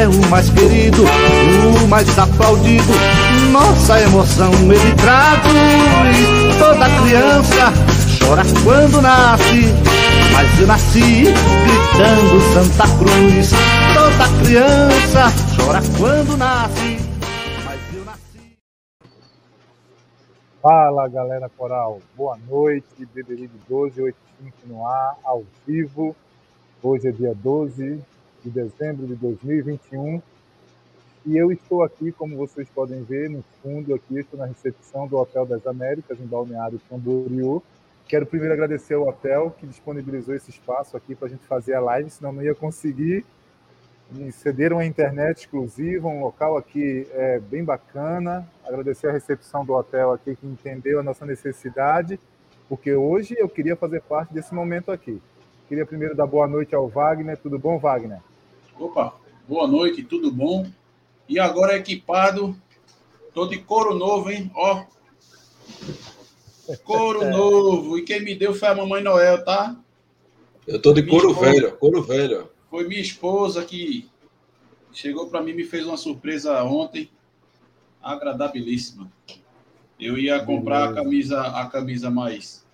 é o mais querido, o mais aplaudido. Nossa emoção ele traduz. Toda criança chora quando nasce, mas eu nasci gritando Santa Cruz. Toda criança chora quando nasce, mas eu nasci. Fala galera coral, boa noite, Beberibe 1285 no ar, ao vivo. Hoje é dia 12 de dezembro de 2021. E eu estou aqui, como vocês podem ver, no fundo aqui, estou na recepção do Hotel das Américas, em Balneário Camboriú. Quero primeiro agradecer ao hotel que disponibilizou esse espaço aqui para a gente fazer a live, senão não ia conseguir. Me cederam a internet exclusiva, um local aqui é, bem bacana. Agradecer a recepção do hotel aqui que entendeu a nossa necessidade, porque hoje eu queria fazer parte desse momento aqui. Queria primeiro dar boa noite ao Wagner. Tudo bom, Wagner? Opa, boa noite, tudo bom? E agora equipado, tô de couro novo, hein? Ó. Couro novo. E quem me deu foi a Mamãe Noel, tá? Eu tô de couro esposa, velho, couro velho. Foi minha esposa que chegou para mim me fez uma surpresa ontem, agradabilíssima. Eu ia comprar a camisa, a camisa mais,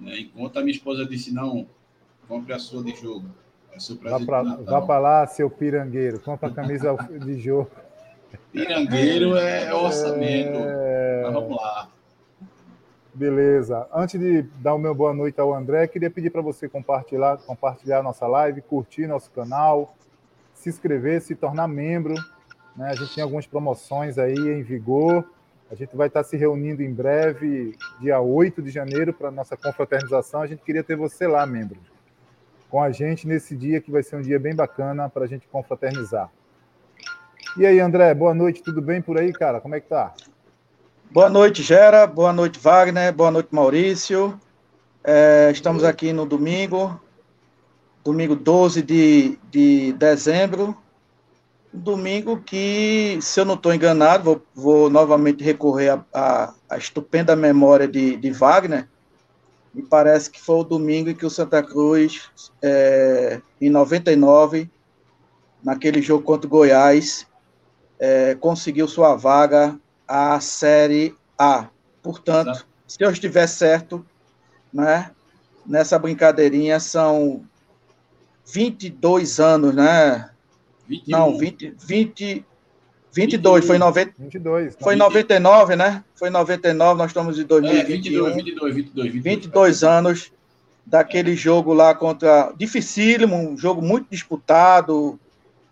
né? enquanto a minha esposa disse não, compre a sua de jogo. Vá para lá, seu pirangueiro. Compra a camisa de jogo. Pirangueiro é orçamento. É... Mas vamos lá. Beleza. Antes de dar o meu boa noite ao André, queria pedir para você compartilhar, compartilhar nossa live, curtir nosso canal, se inscrever, se tornar membro. Né? A gente tem algumas promoções aí em vigor. A gente vai estar se reunindo em breve, dia 8 de janeiro, para a nossa confraternização. A gente queria ter você lá, membro com a gente nesse dia que vai ser um dia bem bacana para a gente confraternizar. E aí, André, boa noite, tudo bem por aí, cara? Como é que tá? Boa noite, Gera, boa noite, Wagner, boa noite, Maurício. É, estamos aqui no domingo, domingo 12 de, de dezembro, domingo que, se eu não estou enganado, vou, vou, novamente recorrer à estupenda memória de, de Wagner, me parece que foi o domingo em que o Santa Cruz, é, em 99, naquele jogo contra o Goiás, é, conseguiu sua vaga à Série A. Portanto, Exato. se eu estiver certo, né, nessa brincadeirinha são 22 anos, né? 21. Não, 20, 20, 22, foi em 90, 22, foi em 99, né? Foi em 99, nós estamos em 2021. É, 22, 22, 22, 22, 22 anos daquele jogo lá contra dificílimo, um jogo muito disputado,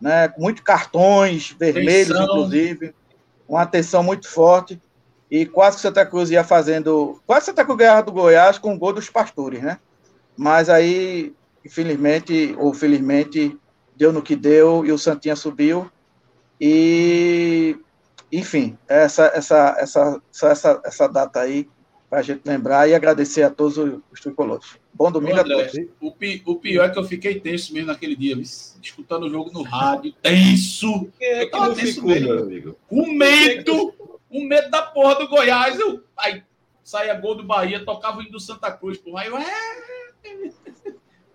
né? Com muitos cartões vermelhos, Atenção. inclusive, uma atenção muito forte. E quase que Santa Cruz ia fazendo. Quase Santa Cruz ganhava do Goiás com o gol dos pastores, né? Mas aí, infelizmente, ou felizmente, deu no que deu e o Santinha subiu. E, enfim, essa, essa, essa, essa, essa data aí, para a gente lembrar e agradecer a todos os tricolores. Bom domingo André, a todos. O, pi, o pior é que eu fiquei tenso mesmo naquele dia, escutando o jogo no rádio, tenso. É, eu tava tenso ficou, mesmo. Amigo. Com medo, com medo da porra do Goiás. Eu, aí saía gol do Bahia, tocava o hino do Santa Cruz, porra. Aí eu, é...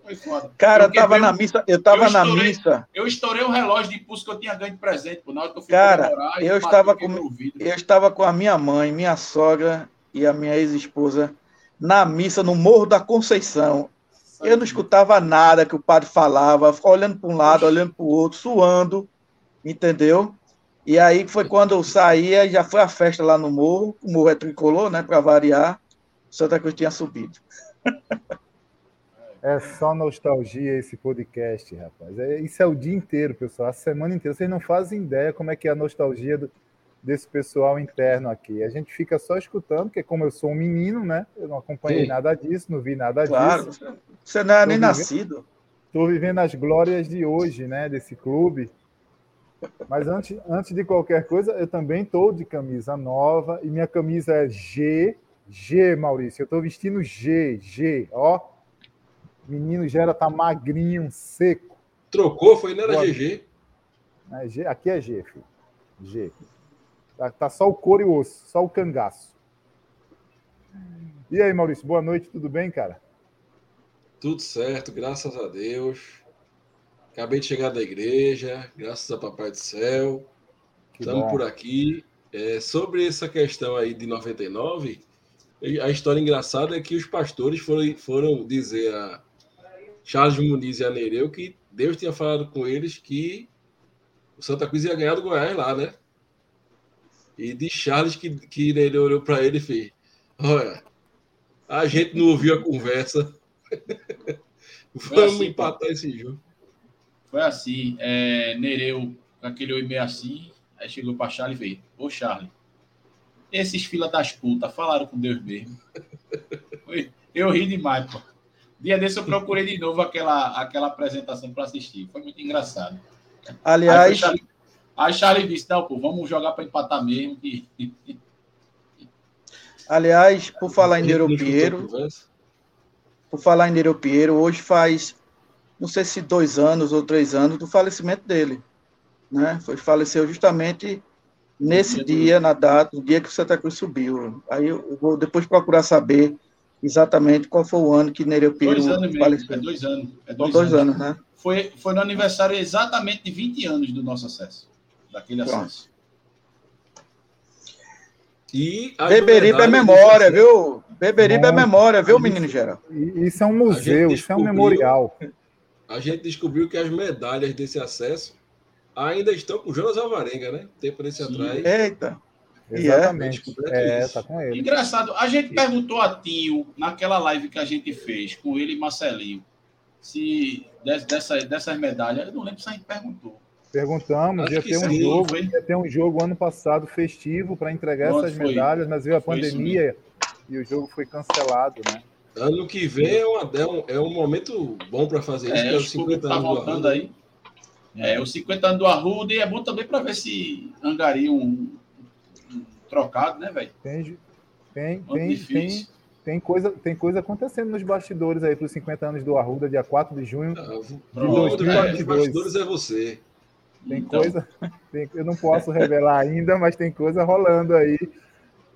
Foi foda. Cara, eu tava na missa, eu tava eu estourei, na missa. Eu estourei o relógio de impulso que eu tinha ganho de presente, por na hora que eu fui Cara, eu estava com eu estava com a minha mãe, minha sogra e a minha ex-esposa na missa no Morro da Conceição. Eu não escutava nada que o padre falava, olhando para um lado, olhando para o outro, suando, entendeu? E aí foi quando eu saía, já foi a festa lá no morro, o morro é tricolor, né, para variar, Santa Cruz tinha subido. É só nostalgia esse podcast, rapaz. É, isso é o dia inteiro, pessoal, a semana inteira. Vocês não fazem ideia como é que é a nostalgia do, desse pessoal interno aqui. A gente fica só escutando, porque como eu sou um menino, né? Eu não acompanhei Sim. nada disso, não vi nada claro, disso. Você não é nem vivendo, nascido. Estou vivendo as glórias de hoje, né? Desse clube. Mas antes, antes de qualquer coisa, eu também estou de camisa nova e minha camisa é G. G, Maurício. Eu estou vestindo G, G, ó. Menino Gera tá magrinho, seco. Trocou, foi, não era Boa. GG? É, G, aqui é G, filho. G. Tá, tá só o couro e o osso, só o cangaço. E aí, Maurício, boa noite, tudo bem, cara? Tudo certo, graças a Deus. Acabei de chegar da igreja, graças a Papai do Céu. Estamos por aqui. É, sobre essa questão aí de 99, a história engraçada é que os pastores foram, foram dizer a Charles Muniz e a Nereu que Deus tinha falado com eles que o Santa Cruz ia ganhar do Goiás lá, né? E de Charles que, que Nereu olhou para ele e fez: Olha, a gente não ouviu a conversa. Vamos assim, empatar esse jogo. Foi assim, é, Nereu, aquele oi meio assim, aí chegou para Charlie e veio, ô Charlie, esses fila das putas falaram com Deus mesmo. Eu ri demais, pô. Dia desse eu procurei de novo aquela, aquela apresentação para assistir. Foi muito engraçado. Aliás. Aí Charlie, aí Charlie disse: Não, pô, vamos jogar para empatar mesmo. Que... Aliás, por falar em Nero Piero, por falar em Nero Piero, hoje faz não sei se dois anos ou três anos do falecimento dele. Né? Foi, faleceu justamente nesse dia, na data, no dia que o Santa Cruz subiu. Aí eu vou depois procurar saber exatamente qual foi o ano que Nereu Pinheiro dois anos faleceu. É dois anos. É dois, dois anos. anos. né? Foi, foi no aniversário exatamente de 20 anos do nosso acesso, daquele Pronto. acesso. E Beberibe é memória, viu? Beberibe é memória, viu, menino geral? Isso é um museu, isso é um memorial a gente descobriu que as medalhas desse acesso ainda estão com o Jonas Alvarenga, né? Tempo desse atrás. Eita! Exatamente. É, é tá com ele. Engraçado, a gente perguntou a Tio, naquela live que a gente fez com ele e Marcelinho, se dessa, dessas medalhas, eu não lembro se a gente perguntou. Perguntamos, ia ter, um jogo, ia ter um jogo ano passado festivo para entregar Pronto, essas medalhas, mas veio a pandemia e o jogo foi cancelado, né? Ano que vem é, uma, é, um, é um momento bom para fazer isso, é, é os 50 tá anos voltando do Arruda. aí. É, os 50 anos do Arruda e é bom também para ver se angaria um trocado, né, velho? Tem, tem, tem, tem, tem, coisa, tem coisa acontecendo nos bastidores aí para os 50 anos do Arruda, dia 4 de junho. Ah, de pronto, 2022. Os bastidores é você. Tem então... coisa. Tem, eu não posso revelar ainda, mas tem coisa rolando aí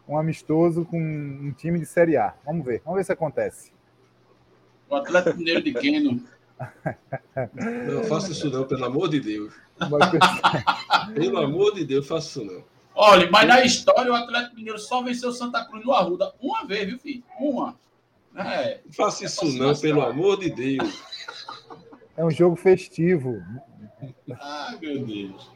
um amistoso com um time de Série A. Vamos ver, vamos ver se acontece. O Atlético Mineiro de Queno. Não faça isso não, pelo amor de Deus. pelo amor de Deus, faça isso não. Olha, mas na história o Atlético Mineiro só venceu Santa Cruz no Arruda uma vez, viu, filho? Uma. É, não faça isso não, pelo amor de Deus. É um jogo festivo. Ai, meu Deus.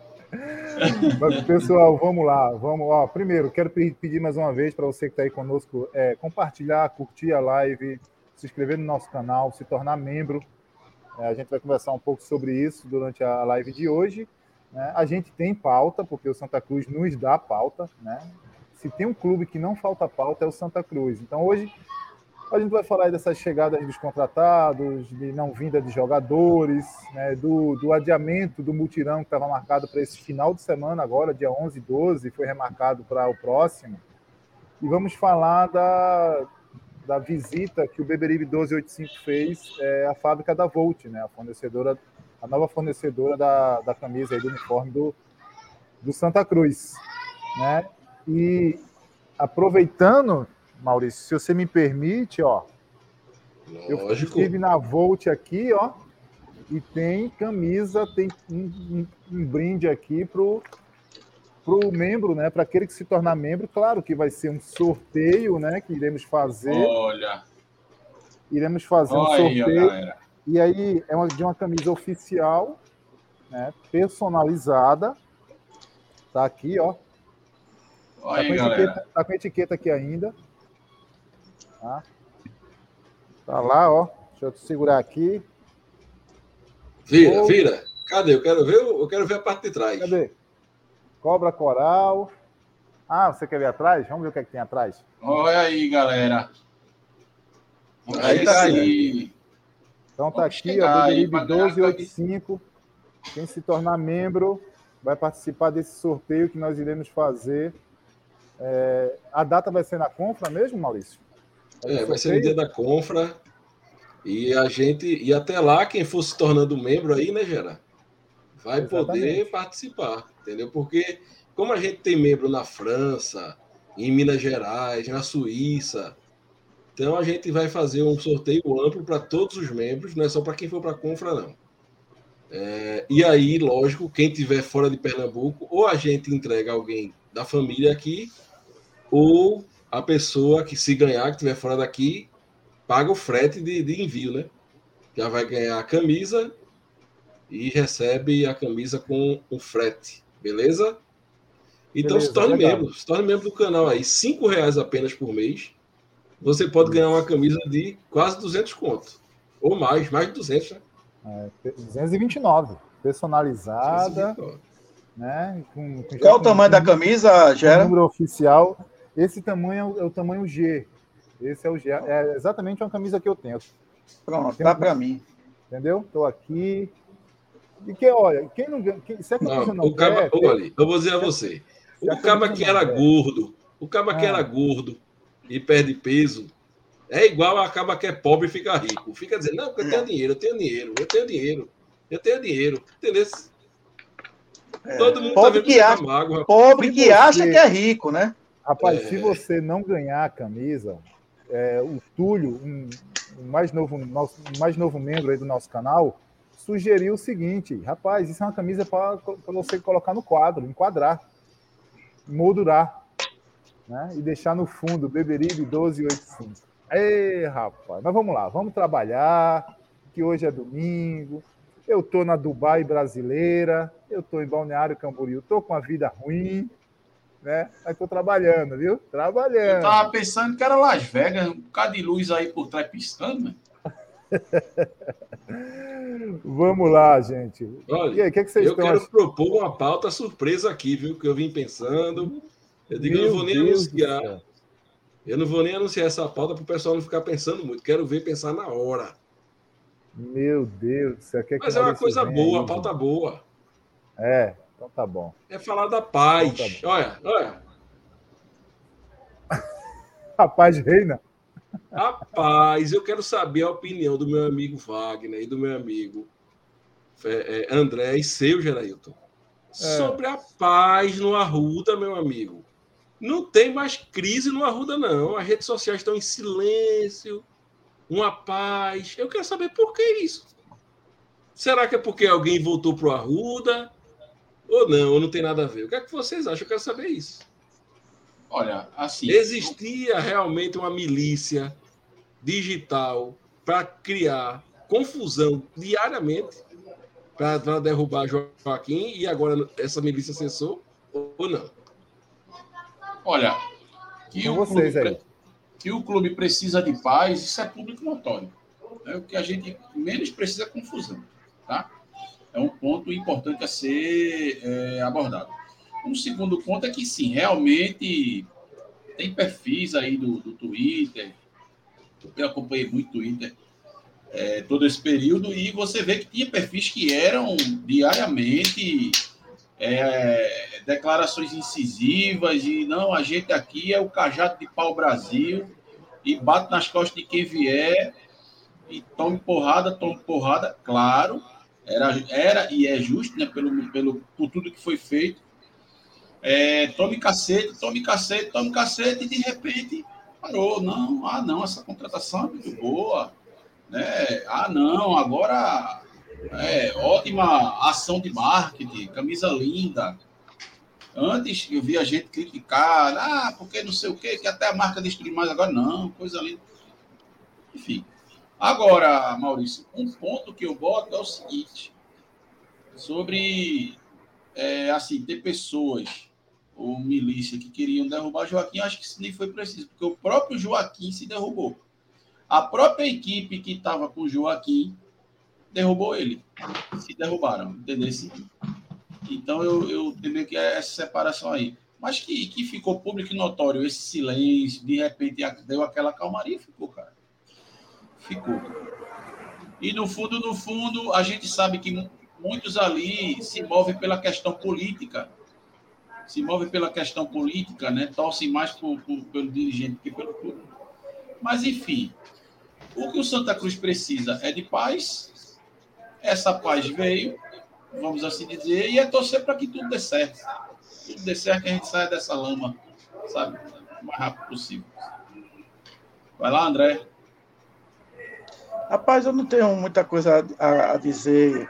Mas, pessoal, vamos lá. Vamos, ó, primeiro, quero pedir mais uma vez para você que está aí conosco é, compartilhar, curtir a live, se inscrever no nosso canal, se tornar membro. É, a gente vai conversar um pouco sobre isso durante a live de hoje. Né? A gente tem pauta, porque o Santa Cruz nos dá pauta. Né? Se tem um clube que não falta pauta, é o Santa Cruz. Então, hoje, a gente vai falar dessas chegadas dos contratados, de não vinda de jogadores, né, do, do adiamento do mutirão que estava marcado para esse final de semana, agora, dia 11 e 12, foi remarcado para o próximo. E vamos falar da, da visita que o Beberibe 1285 fez é, à fábrica da Volt, né, a fornecedora, a nova fornecedora da, da camisa e do uniforme do, do Santa Cruz. Né? E aproveitando Maurício, se você me permite, ó. Lógico. Eu estive na Volt aqui, ó. E tem camisa, tem um, um, um brinde aqui pro pro membro, né? Para aquele que se tornar membro, claro que vai ser um sorteio, né? Que iremos fazer. Olha. Iremos fazer Olha um sorteio. Aí, e aí é uma, de uma camisa oficial, né? Personalizada. Tá aqui, ó. Olha tá, com etiqueta, tá com etiqueta aqui ainda. Tá? tá lá, ó. Deixa eu segurar aqui. Vira, vira. Cadê? Eu quero ver, eu quero ver a parte de trás. Cadê? Cobra coral. Ah, você quer ver atrás? Vamos ver o que, é que tem atrás. Olha aí, galera. Aí tá aí. Então tá Vamos aqui, ó, Beberibe 1285. Quem se tornar membro vai participar desse sorteio que nós iremos fazer. É, a data vai ser na Confra mesmo, Maurício? É, vai ser no dia da Confra. E a gente, e até lá, quem for se tornando membro aí, né, Gera? Vai Exatamente. poder participar, entendeu? Porque, como a gente tem membro na França, em Minas Gerais, na Suíça, então a gente vai fazer um sorteio amplo para todos os membros, não é só para quem for para a Confra, não. É, e aí, lógico, quem tiver fora de Pernambuco, ou a gente entrega alguém da família aqui, ou a pessoa que se ganhar, que estiver fora daqui, paga o frete de, de envio, né? Já vai ganhar a camisa e recebe a camisa com o frete, beleza? Então beleza, se torne legal. membro, se torne membro do canal aí, cinco reais apenas por mês. Você pode ganhar uma camisa de quase 200 conto, ou mais, mais de 200, né? É, 229, personalizada. 229. Né? Com, com Qual o tamanho da camisa, Gera? Número oficial. Esse tamanho é o tamanho G. Esse é o G. É exatamente uma camisa que eu tenho. Pronto, tá para mim. Entendeu? Estou aqui. E que, olha, quem não. Quem, se a camisa não, não o caba, quer, olha, eu vou dizer a você. O caba que era gordo, o caba que era ah. gordo e perde peso, é igual acaba que é pobre e fica rico. Fica dizendo, não, porque eu tenho dinheiro, eu tenho dinheiro, eu tenho dinheiro, eu tenho dinheiro. Entendeu? É. Todo mundo tá pobre tá que acha, mágoa. Pobre que você, acha que é rico, né? Rapaz, é. se você não ganhar a camisa, é, o Túlio, um, um mais novo, nosso, um mais novo membro aí do nosso canal, sugeriu o seguinte: rapaz, isso é uma camisa para você colocar no quadro, enquadrar, moldurar, né? E deixar no fundo Beberibe 1285. Ei, rapaz, mas vamos lá, vamos trabalhar, que hoje é domingo. Eu tô na Dubai brasileira, eu tô em Balneário Camboriú, tô com a vida ruim, né? Mas tô trabalhando, viu? Trabalhando. Eu tava pensando que era Las Vegas, um bocado de luz aí por trás piscando, né? Vamos lá, gente. Olha, e aí, que, que vocês eu quero achando? propor uma pauta surpresa aqui, viu? Que eu vim pensando. Eu digo, Meu eu não vou nem Deus anunciar. Eu não vou nem anunciar essa pauta para o pessoal não ficar pensando muito. Quero ver pensar na hora. Meu Deus, você quer Mas é uma coisa boa, aí, pauta boa. É, então tá bom. É falar da paz. Então tá olha, olha. a paz reina. Rapaz, eu quero saber a opinião do meu amigo Wagner e do meu amigo é, é, André e seu, Gerailton, é. sobre a paz no Arruda, meu amigo. Não tem mais crise no Arruda, não. As redes sociais estão em silêncio, uma paz. Eu quero saber por que isso. Será que é porque alguém voltou para o Arruda? Ou não, ou não tem nada a ver? O que é que vocês acham? Eu quero saber isso. Olha, assim. Existia realmente uma milícia digital para criar confusão diariamente para derrubar Joaquim e agora essa milícia cessou ou não? Olha, que o, clube, que o clube precisa de paz, isso é público notório. É o que a gente menos precisa é confusão, tá? É um ponto importante a ser é, abordado. Um segundo ponto é que sim, realmente tem perfis aí do, do Twitter. Eu acompanhei muito Twitter é, todo esse período e você vê que tinha perfis que eram diariamente é, declarações incisivas e não, a gente aqui é o cajado de pau Brasil e bate nas costas de quem vier e tome porrada, tome porrada, claro, era, era e é justo, né, pelo, pelo, por tudo que foi feito. É, tome cacete, tome cacete, tome cacete, e de repente parou. Não, ah, não, essa contratação é muito boa. Né? Ah, não, agora é, ótima ação de marketing, camisa linda. Antes eu via gente criticar, ah, porque não sei o quê, que até a marca destruiu mais agora. Não, coisa linda. Enfim. Agora, Maurício, um ponto que eu boto é o seguinte: sobre é, assim, ter pessoas ou milícia que queriam derrubar Joaquim, acho que isso nem foi preciso, porque o próprio Joaquim se derrubou. A própria equipe que estava com Joaquim derrubou ele. Se derrubaram, entendeu? Então eu, eu temo que essa separação aí. Mas que, que ficou público e notório esse silêncio, de repente deu aquela calmaria, ficou, cara. Ficou. E no fundo, no fundo, a gente sabe que muitos ali se movem pela questão política. Se movem pela questão política, né? Torcem mais por, por, pelo dirigente que pelo clube. Mas, enfim, o que o Santa Cruz precisa é de paz. Essa paz veio, vamos assim dizer, e é torcer para que tudo dê certo. Tudo dê certo, que a gente saia dessa lama, sabe? O mais rápido possível. Vai lá, André. Rapaz, eu não tenho muita coisa a, a dizer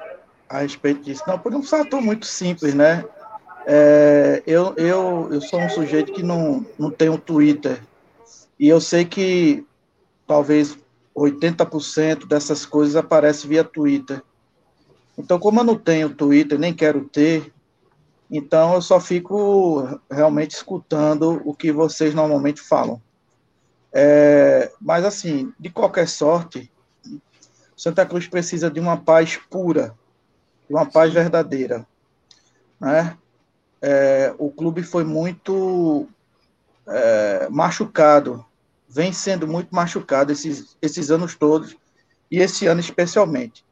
a respeito disso, não, por um fator muito simples, né? É, eu, eu, eu sou um sujeito que não, não tem um Twitter. E eu sei que talvez 80% dessas coisas aparecem via Twitter. Então, como eu não tenho Twitter, nem quero ter, então eu só fico realmente escutando o que vocês normalmente falam. É, mas, assim, de qualquer sorte, Santa Cruz precisa de uma paz pura, de uma paz verdadeira. Né? É, o clube foi muito é, machucado, vem sendo muito machucado esses, esses anos todos, e esse ano especialmente.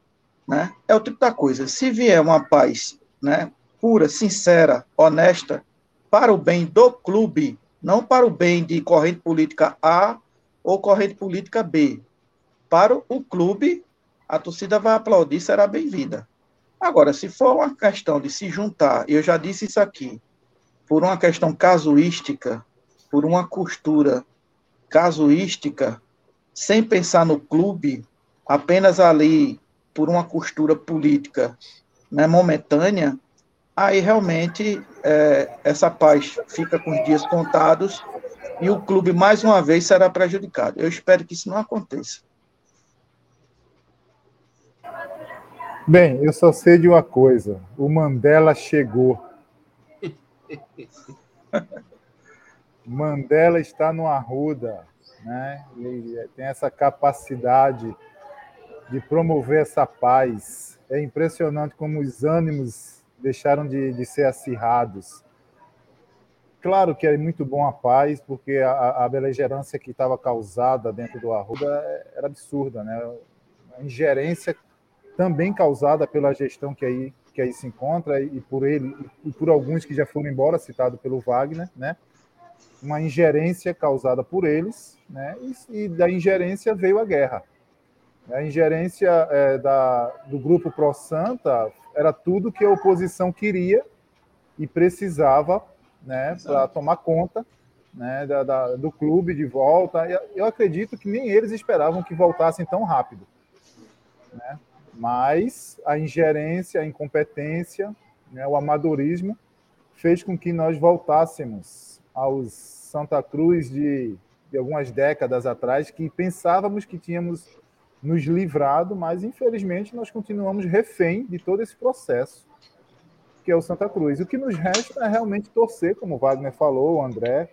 Né? É o tipo da coisa, se vier uma paz né, pura, sincera, honesta, para o bem do clube, não para o bem de corrente política A ou corrente política B. Para o clube, a torcida vai aplaudir, será bem-vinda. Agora, se for uma questão de se juntar, eu já disse isso aqui, por uma questão casuística, por uma costura casuística, sem pensar no clube, apenas ali por uma costura política né, momentânea, aí realmente é, essa paz fica com os dias contados e o clube mais uma vez será prejudicado. Eu espero que isso não aconteça. Bem, eu só sei de uma coisa: o Mandela chegou. Mandela está no Arruda, né? Ele tem essa capacidade de promover essa paz. É impressionante como os ânimos deixaram de, de ser acirrados. Claro que é muito bom a paz, porque a, a beligerância que estava causada dentro do Arruda era absurda, né? A ingerência também causada pela gestão que aí, que aí se encontra e por ele e por alguns que já foram embora, citado pelo Wagner, né? Uma ingerência causada por eles, né? E, e da ingerência veio a guerra. A ingerência é, da, do grupo Pro Santa era tudo que a oposição queria e precisava né, para tomar conta né, da, da, do clube de volta. Eu acredito que nem eles esperavam que voltassem tão rápido. Né? Mas a ingerência, a incompetência, né, o amadorismo fez com que nós voltássemos aos Santa Cruz de, de algumas décadas atrás, que pensávamos que tínhamos nos livrado, mas infelizmente nós continuamos refém de todo esse processo que é o Santa Cruz. O que nos resta é realmente torcer, como o Wagner falou, o André,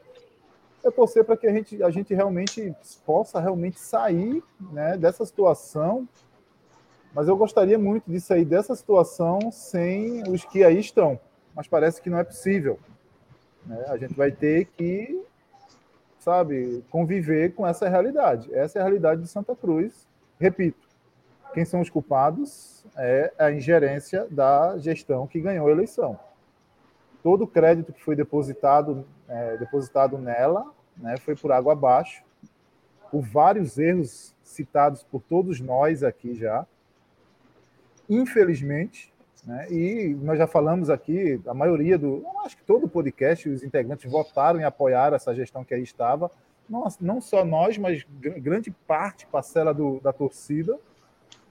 é torcer para que a gente, a gente realmente possa realmente sair né, dessa situação. Mas eu gostaria muito de sair dessa situação sem os que aí estão. Mas parece que não é possível. Né? A gente vai ter que, sabe, conviver com essa realidade. Essa é a realidade de Santa Cruz Repito, quem são os culpados é a ingerência da gestão que ganhou a eleição. Todo o crédito que foi depositado, é, depositado nela né, foi por água abaixo, por vários erros citados por todos nós aqui já. Infelizmente, né, e nós já falamos aqui, a maioria do. Acho que todo o podcast, os integrantes votaram e apoiaram essa gestão que aí estava não, não só nós, mas grande parte, parcela do, da torcida,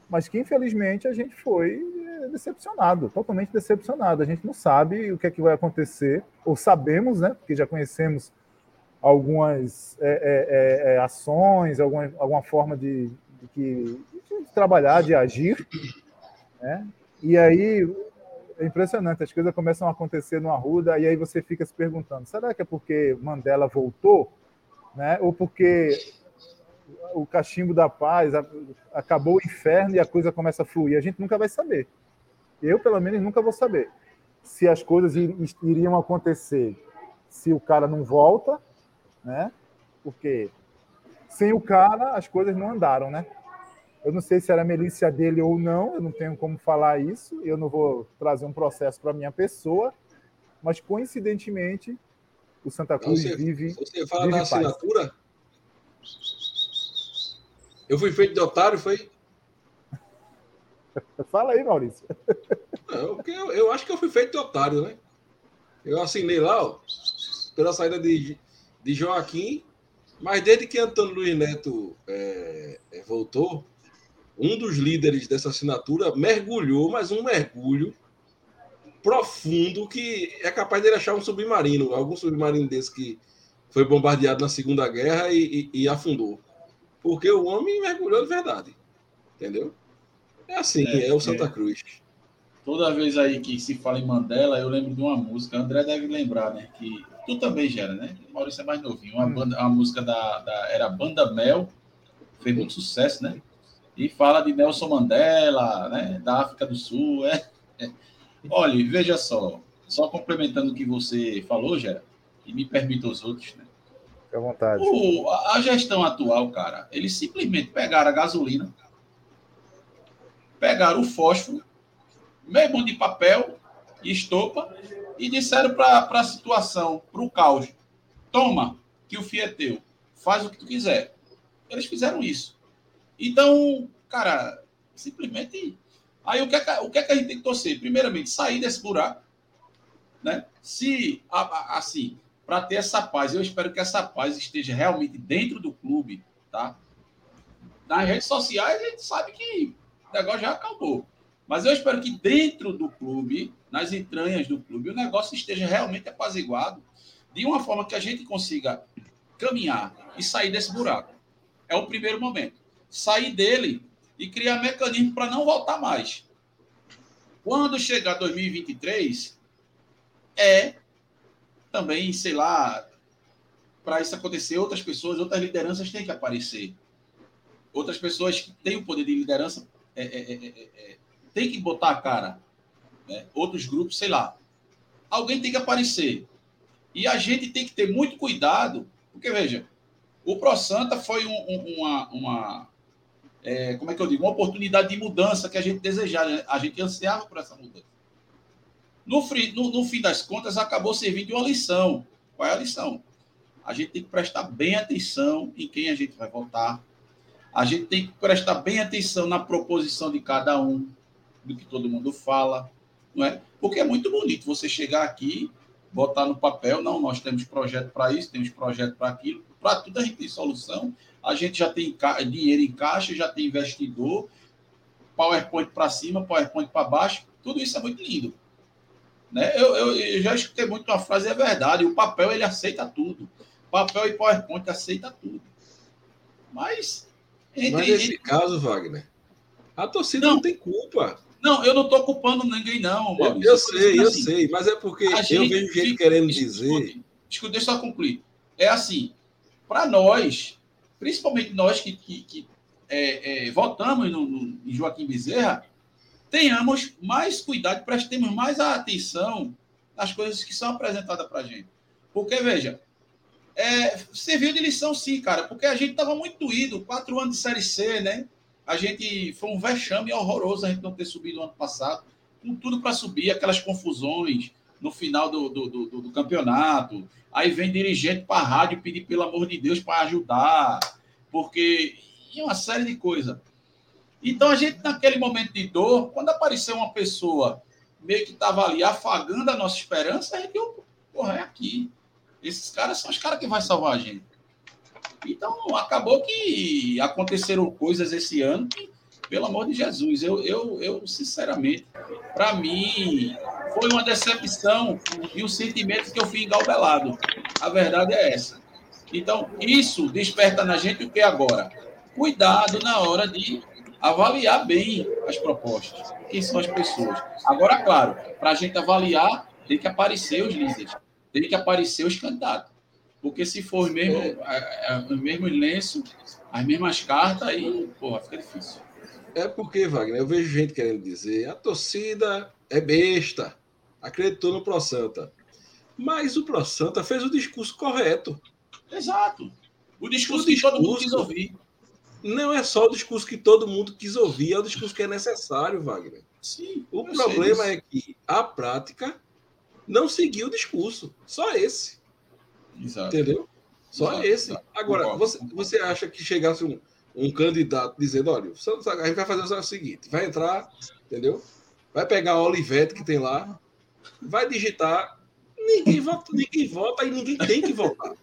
mas que infelizmente a gente foi é, decepcionado, totalmente decepcionado. A gente não sabe o que é que vai acontecer, ou sabemos, né? Porque já conhecemos algumas é, é, é, ações, alguma, alguma forma de, de, de, de trabalhar, de agir, né? E aí é impressionante, as coisas começam a acontecer no Arruda e aí você fica se perguntando: será que é porque Mandela voltou? Né? ou porque o cachimbo da paz acabou o inferno e a coisa começa a fluir. A gente nunca vai saber. Eu, pelo menos, nunca vou saber se as coisas iriam acontecer se o cara não volta, né? Porque sem o cara as coisas não andaram, né? Eu não sei se era milícia dele ou não, eu não tenho como falar isso, eu não vou trazer um processo para minha pessoa, mas coincidentemente o Santa Cruz você, vive. Você fala vive da assinatura? Eu fui feito de otário, foi? Fala aí, Maurício. Não, eu, eu acho que eu fui feito de otário, né? Eu assinei lá, ó, pela saída de, de Joaquim, mas desde que Antônio Luiz Neto é, é, voltou, um dos líderes dessa assinatura mergulhou, mas um mergulho profundo que é capaz de achar um submarino, algum submarino desse que foi bombardeado na Segunda Guerra e, e, e afundou. Porque o homem mergulhou de verdade. Entendeu? É assim, é, é o Santa é. Cruz. Toda vez aí que se fala em Mandela, eu lembro de uma música. André deve lembrar, né? Que tu também gera, né? Maurício é mais novinho. Uma, hum. banda, uma música da, da era Banda Mel, fez muito sucesso, né? E fala de Nelson Mandela, né? Da África do Sul. É, é. Olha, veja só, só complementando o que você falou, Gera, e me permita os outros, né? Fique à vontade. O, a gestão atual, cara, eles simplesmente pegaram a gasolina, pegaram o fósforo, mesmo de papel estopa, e disseram para a situação, para o caos: toma, que o FIA é teu, faz o que tu quiser. Eles fizeram isso. Então, cara, simplesmente. Aí o que, é que, o que, é que a gente tem que torcer? Primeiramente, sair desse buraco. Né? Se, assim, para ter essa paz, eu espero que essa paz esteja realmente dentro do clube, tá? Nas redes sociais, a gente sabe que o negócio já acabou. Mas eu espero que dentro do clube, nas entranhas do clube, o negócio esteja realmente apaziguado de uma forma que a gente consiga caminhar e sair desse buraco. É o primeiro momento. Sair dele e criar mecanismo para não voltar mais. Quando chegar 2023, é também, sei lá, para isso acontecer, outras pessoas, outras lideranças têm que aparecer. Outras pessoas que têm o poder de liderança é, é, é, é, é tem que botar a cara. Né? Outros grupos, sei lá. Alguém tem que aparecer. E a gente tem que ter muito cuidado, porque, veja, o Pro Santa foi um, um, uma, uma é, como é que eu digo, uma oportunidade de mudança que a gente desejava, né? a gente ansiava por essa mudança. No, no, no fim das contas, acabou servindo de uma lição. Qual é a lição? A gente tem que prestar bem atenção em quem a gente vai votar. A gente tem que prestar bem atenção na proposição de cada um do que todo mundo fala, não é? Porque é muito bonito você chegar aqui, botar no papel, não, nós temos projeto para isso, temos projeto para aquilo, para tudo a gente tem solução, a gente já tem dinheiro em caixa, já tem investidor, PowerPoint para cima, PowerPoint para baixo, tudo isso é muito lindo. Né? Eu, eu, eu, já escutei muito uma frase, é verdade, o papel ele aceita tudo. Papel e PowerPoint aceita tudo. Mas. Entre, Mas nesse entre... caso, Wagner, a torcida não, não tem culpa. Não, eu não estou culpando ninguém, não. Maurício. Eu, eu sei, eu assim, sei, mas é porque eu vejo gente querendo dizer. Escuta, deixa eu só concluir. É assim, para nós, principalmente nós que, que, que é, é, votamos no, no, em Joaquim Bezerra, tenhamos mais cuidado, prestemos mais atenção nas coisas que são apresentadas para a gente. Porque, veja, é, serviu de lição sim, cara, porque a gente estava muito doído, quatro anos de Série C, né? A gente foi um vexame horroroso a gente não ter subido no ano passado, com tudo para subir, aquelas confusões no final do, do, do, do campeonato. Aí vem dirigente para a rádio pedir, pelo amor de Deus, para ajudar, porque. E uma série de coisas. Então, a gente, naquele momento de dor, quando apareceu uma pessoa meio que estava ali afagando a nossa esperança, a gente, porra, é aqui. Esses caras são os caras que vão salvar a gente. Então, acabou que aconteceram coisas esse ano que, pelo amor de Jesus, eu, eu, eu sinceramente, para mim, foi uma decepção e um sentimento que eu fui engalbelado. A verdade é essa. Então, isso desperta na gente o que agora? Cuidado na hora de avaliar bem as propostas. Quem são as pessoas? Agora, claro, para a gente avaliar, tem que aparecer os líderes, tem que aparecer os candidatos. Porque se for mesmo, é, é, o mesmo lenço, as mesmas cartas, aí, porra, fica difícil. É porque, Wagner, eu vejo gente querendo dizer, a torcida é besta, acreditou no Pro Santa. Mas o Pro Santa fez o discurso correto. Exato. O discurso, o discurso que todo mundo quis ouvir. não é só o discurso que todo mundo quis ouvir, é o discurso que é necessário, Wagner. Sim, o problema é que a prática não seguiu o discurso. Só esse. Exato. Entendeu? Só exato, esse. Agora, você, você acha que chegasse um, um candidato dizendo: olha, a gente vai fazer o seguinte: vai entrar, entendeu? Vai pegar a Olivete que tem lá, vai digitar, ninguém vota, ninguém vota e ninguém tem que votar.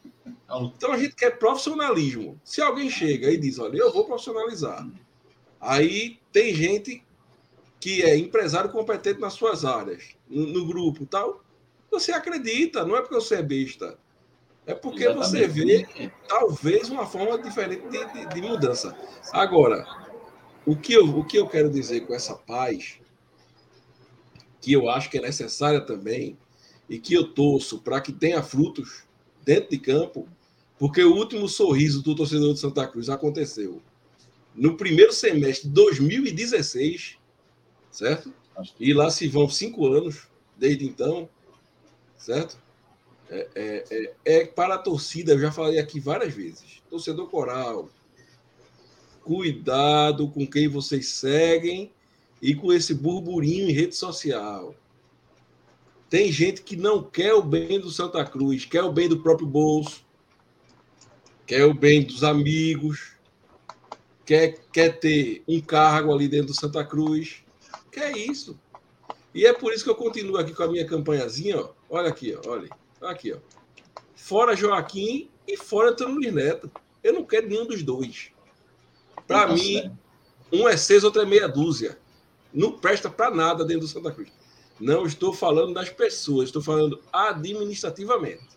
Então a gente quer profissionalismo. Se alguém chega e diz, olha, eu vou profissionalizar. Aí tem gente que é empresário competente nas suas áreas, no, no grupo tal. Você acredita, não é porque você é besta. É porque Exatamente. você vê, talvez, uma forma diferente de, de, de, mudança. Agora, o que, eu, o que eu quero dizer com essa paz, que eu acho que é necessária também, e que eu torço para que tenha frutos dentro de campo, porque o último sorriso do torcedor de Santa Cruz aconteceu no primeiro semestre de 2016, certo? E lá se vão cinco anos desde então, certo? É, é, é, é, para a torcida, eu já falei aqui várias vezes. Torcedor coral, cuidado com quem vocês seguem e com esse burburinho em rede social. Tem gente que não quer o bem do Santa Cruz, quer o bem do próprio bolso, quer o bem dos amigos, quer, quer ter um cargo ali dentro do Santa Cruz, quer isso. E é por isso que eu continuo aqui com a minha campanhazinha, ó. Olha aqui, ó, olha. Aqui, ó. Fora Joaquim e fora Antônio Luiz Neto. Eu não quero nenhum dos dois. Para mim, um é seis, outro é meia dúzia. Não presta para nada dentro do Santa Cruz. Não estou falando das pessoas, estou falando administrativamente.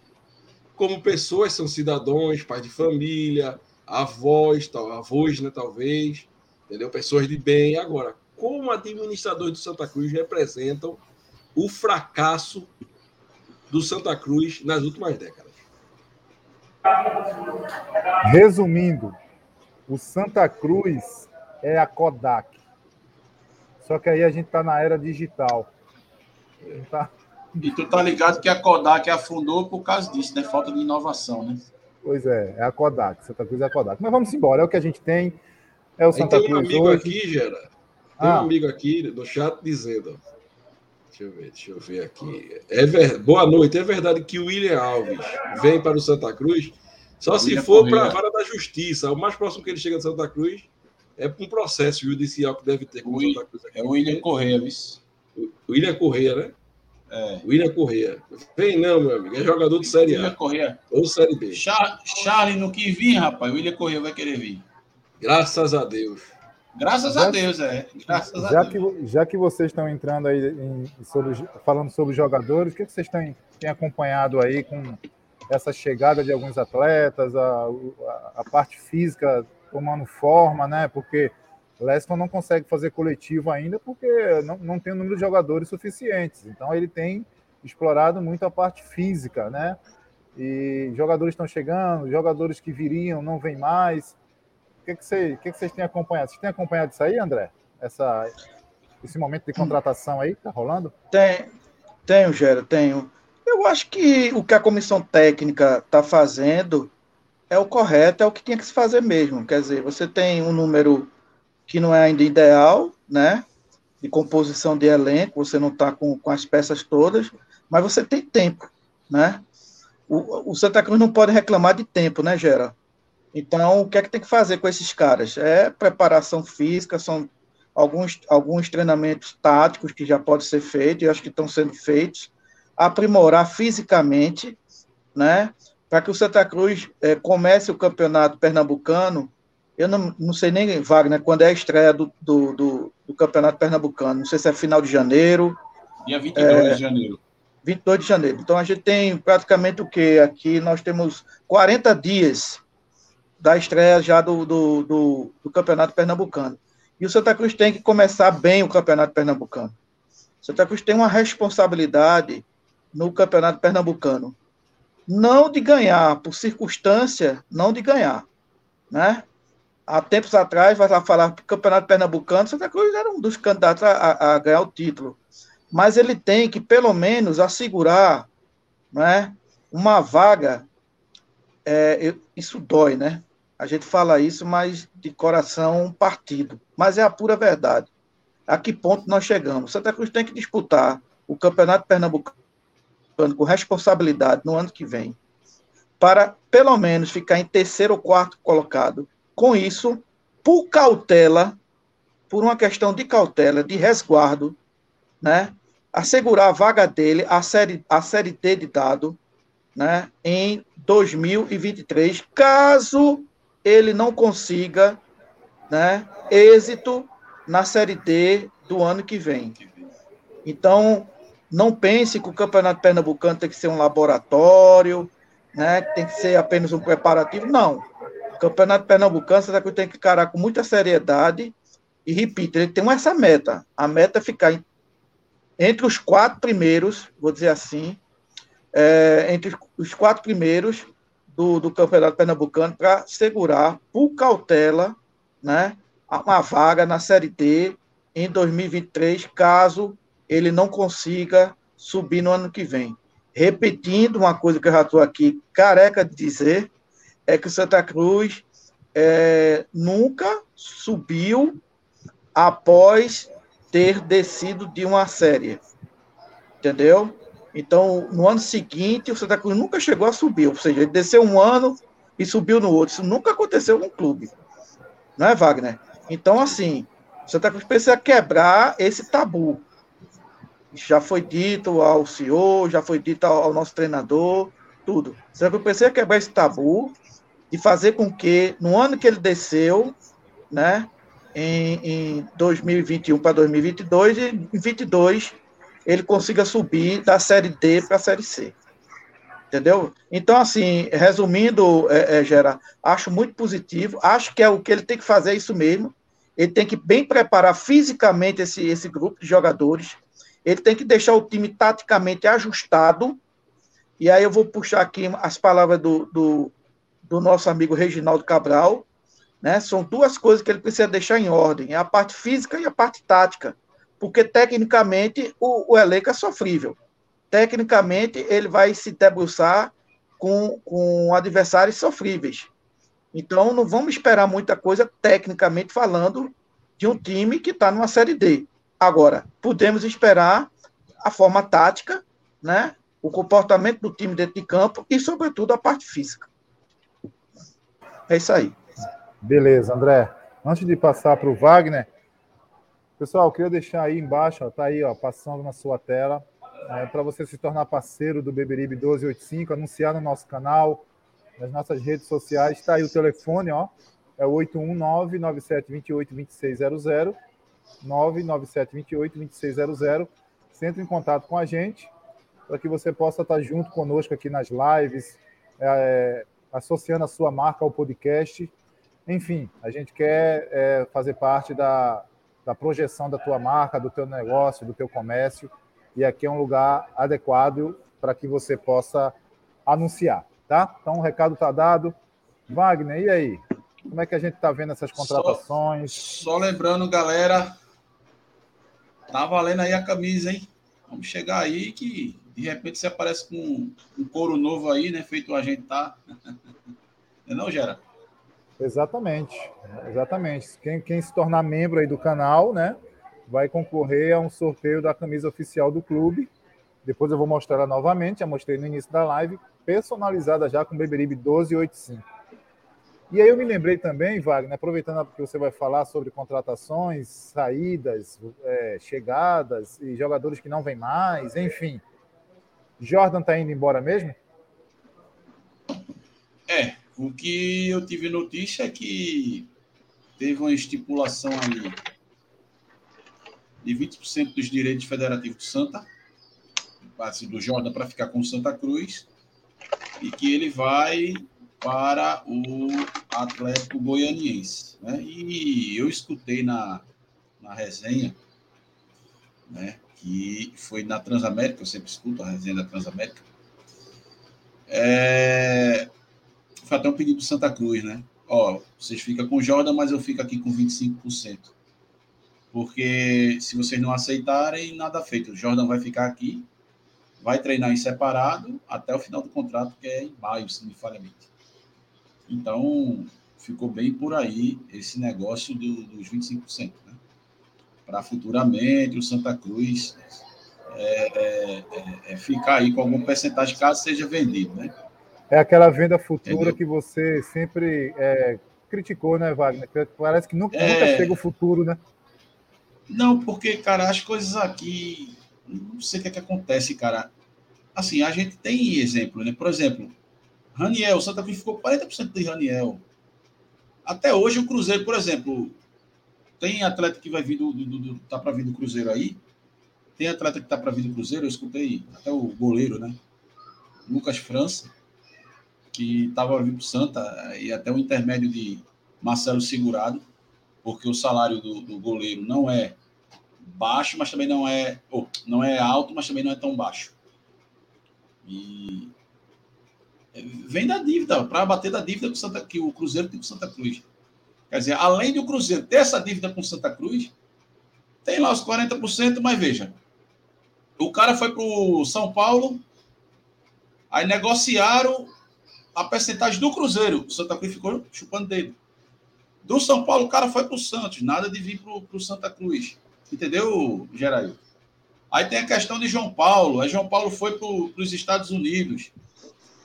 Como pessoas são cidadãos, pais de família, avós, tal, avós, né, talvez, entendeu? Pessoas de bem. Agora, como administradores do Santa Cruz representam o fracasso do Santa Cruz nas últimas décadas? Resumindo, o Santa Cruz é a Kodak. Só que aí a gente está na era digital. Tá. E tu tá ligado que a Kodak afundou por causa disso, né? Falta de inovação, né? Pois é, é a Kodak. Santa Cruz é a Kodak. Mas vamos embora, é o que a gente tem. É o Santa Aí tem um amigo hoje. aqui, Gera. Tem ah. um amigo aqui no chat dizendo. Deixa eu ver, deixa eu ver aqui. É ver... Boa noite. É verdade que o William Alves vem para o Santa Cruz só se for para a vara da justiça. O mais próximo que ele chega de Santa Cruz é um processo judicial que deve ter com o Santa Cruz. Aqui. É o William Correia, viu? William Correia, né? É. William Correia. Vem não, meu amigo. É jogador de Série A. William Correia. Ou Série B. Char Charlie no que vir, rapaz. William Correia vai querer vir. Graças a Deus. Graças já, a Deus, é. Graças já a Deus. Que, já que vocês estão entrando aí em, sobre, falando sobre jogadores, o que, que vocês têm, têm acompanhado aí com essa chegada de alguns atletas, a, a, a parte física tomando forma, né? Porque Leston não consegue fazer coletivo ainda porque não, não tem o número de jogadores suficientes. Então ele tem explorado muito a parte física, né? E jogadores estão chegando, jogadores que viriam não vêm mais. O que, que, que, que vocês têm acompanhado? Vocês têm acompanhado isso aí, André? Essa, esse momento de contratação aí que tá rolando? Tem, tenho, Gera, tenho. Eu acho que o que a comissão técnica está fazendo é o correto, é o que tinha que se fazer mesmo. Quer dizer, você tem um número que não é ainda ideal, né? De composição de elenco, você não está com, com as peças todas, mas você tem tempo, né? O, o Santa Cruz não pode reclamar de tempo, né, Gera? Então, o que é que tem que fazer com esses caras? É preparação física, são alguns, alguns treinamentos táticos que já podem ser feitos, e acho que estão sendo feitos, aprimorar fisicamente, né? Para que o Santa Cruz é, comece o campeonato pernambucano eu não, não sei nem, Wagner, quando é a estreia do, do, do, do Campeonato Pernambucano. Não sei se é final de janeiro. Dia 22 é, de janeiro. 22 de janeiro. Então a gente tem praticamente o quê? Aqui nós temos 40 dias da estreia já do, do, do, do, Campeonato Pernambucano. E o Santa Cruz tem que começar bem o Campeonato Pernambucano. O Santa Cruz tem uma responsabilidade no Campeonato Pernambucano. Não de ganhar, por circunstância, não de ganhar. Né? há tempos atrás, vai lá falar que o Campeonato Pernambucano, Santa Cruz era um dos candidatos a, a, ganhar o título. Mas ele tem que, pelo menos, assegurar né, uma vaga. É, isso dói, né? A gente fala isso, mas de coração partido. Mas é a pura verdade. A que ponto nós chegamos? Santa Cruz tem que disputar o Campeonato Pernambucano com responsabilidade no ano que vem, para pelo menos ficar em terceiro ou quarto colocado. Com isso, por cautela, por uma questão de cautela, de resguardo, né, assegurar a vaga dele, a série, a série D de dado, né, em 2023, caso ele não consiga né, êxito na série D do ano que vem. Então, não pense que o Campeonato Pernambucano tem que ser um laboratório, né, tem que ser apenas um preparativo. Não. O Campeonato Pernambucano você tem que encarar com muita seriedade e, repito, ele tem essa meta. A meta é ficar entre os quatro primeiros, vou dizer assim, é, entre os quatro primeiros do, do Campeonato Pernambucano para segurar, por cautela, né, uma vaga na Série D em 2023, caso ele não consiga subir no ano que vem. Repetindo uma coisa que eu já estou aqui careca de dizer, é que o Santa Cruz é, nunca subiu após ter descido de uma série. Entendeu? Então, no ano seguinte, o Santa Cruz nunca chegou a subir. Ou seja, ele desceu um ano e subiu no outro. Isso nunca aconteceu com o clube. Não é, Wagner? Então, assim, o Santa Cruz precisa quebrar esse tabu. Já foi dito ao senhor, já foi dito ao, nosso treinador, tudo. O Santa Cruz precisa quebrar esse tabu e fazer com que, no ano que ele desceu, né, em, em 2021 para 2022 e em 22 ele consiga subir da série D para a série C. Entendeu? Então, assim, resumindo, é, é, Gera, acho muito positivo, acho que é o que ele tem que fazer é isso mesmo. Ele tem que bem preparar fisicamente esse, esse grupo de jogadores. Ele tem que deixar o time taticamente ajustado. E aí eu vou puxar aqui as palavras do, do, do nosso amigo Reginaldo Cabral, né? São duas coisas que ele precisa deixar em ordem: é a parte física e a parte tática. Porque, tecnicamente, o, o elenco é sofrível. Tecnicamente, ele vai se debruçar com, com adversários sofríveis. Então, não vamos esperar muita coisa, tecnicamente falando, de um time que está numa Série D. Agora, podemos esperar a forma tática, né? o comportamento do time dentro de campo e, sobretudo, a parte física. É isso aí. Beleza, André. Antes de passar para o Wagner, pessoal, queria deixar aí embaixo, está aí, ó, passando na sua tela, é, para você se tornar parceiro do Beberibe 1285, anunciar no nosso canal, nas nossas redes sociais. Está aí o telefone, ó, é o 819-9728-2600, 99728-2600. Você entra em contato com a gente para que você possa estar junto conosco aqui nas lives, é, associando a sua marca ao podcast enfim, a gente quer é, fazer parte da, da projeção da tua marca, do teu negócio, do teu comércio, e aqui é um lugar adequado para que você possa anunciar, tá? Então o recado está dado. Wagner, e aí? Como é que a gente está vendo essas contratações? Só, só, lembrando, galera, tá valendo aí a camisa, hein? Vamos chegar aí que de repente você aparece com um couro novo aí, né? Feito a gente tá. Não, é não Gera? Exatamente, exatamente. Quem, quem se tornar membro aí do canal, né, vai concorrer a um sorteio da camisa oficial do clube. Depois eu vou mostrar ela novamente, já mostrei no início da live, personalizada já com Beberibe 1285. E aí eu me lembrei também, Wagner, aproveitando que você vai falar sobre contratações, saídas, é, chegadas e jogadores que não vêm mais, enfim. Jordan está indo embora mesmo? É, o que eu tive notícia é que teve uma estipulação aí de 20% dos direitos federativos do Santa, passe do Jordan para ficar com Santa Cruz, e que ele vai para o Atlético Goianiense. Né? E eu escutei na, na resenha, né, que foi na Transamérica, eu sempre escuto a resenha da Transamérica, é, foi até um pedido do Santa Cruz, né? Ó, vocês ficam com Jordan, mas eu fico aqui com 25%. Porque se vocês não aceitarem, nada feito. O Jordan vai ficar aqui, vai treinar em separado até o final do contrato, que é em maio, se me falha a mente. Então, ficou bem por aí esse negócio do, dos 25%. Né? Para futuramente o Santa Cruz é, é, é, é, ficar aí com algum percentagem caso seja vendido. Né? É aquela venda futura Entendeu? que você sempre é, criticou, né, Wagner? Parece que nunca, nunca é. chega o futuro, né? Não, porque, cara, as coisas aqui. Não sei o que, é que acontece, cara. Assim, a gente tem exemplo, né? Por exemplo, Raniel, Santa Cruz ficou 40% de Raniel. Até hoje o Cruzeiro, por exemplo, tem atleta que vai vir do, do, do tá para vir do Cruzeiro aí. Tem atleta que tá para vir do Cruzeiro, eu escutei até o goleiro, né? Lucas França, que estava vindo pro Santa e até o intermédio de Marcelo Segurado, porque o salário do, do goleiro não é baixo, mas também não é, oh, não é alto, mas também não é tão baixo. E vem da dívida, para bater da dívida o, Santa, que o Cruzeiro tem com Santa Cruz. Quer dizer, além do Cruzeiro ter essa dívida com Santa Cruz, tem lá os 40%, mas veja, o cara foi para o São Paulo, aí negociaram a percentagem do Cruzeiro. O Santa Cruz ficou chupando dele. Do São Paulo, o cara foi para o Santos, nada de vir para o Santa Cruz. Entendeu, Gerail? Aí tem a questão de João Paulo. Aí João Paulo foi para os Estados Unidos.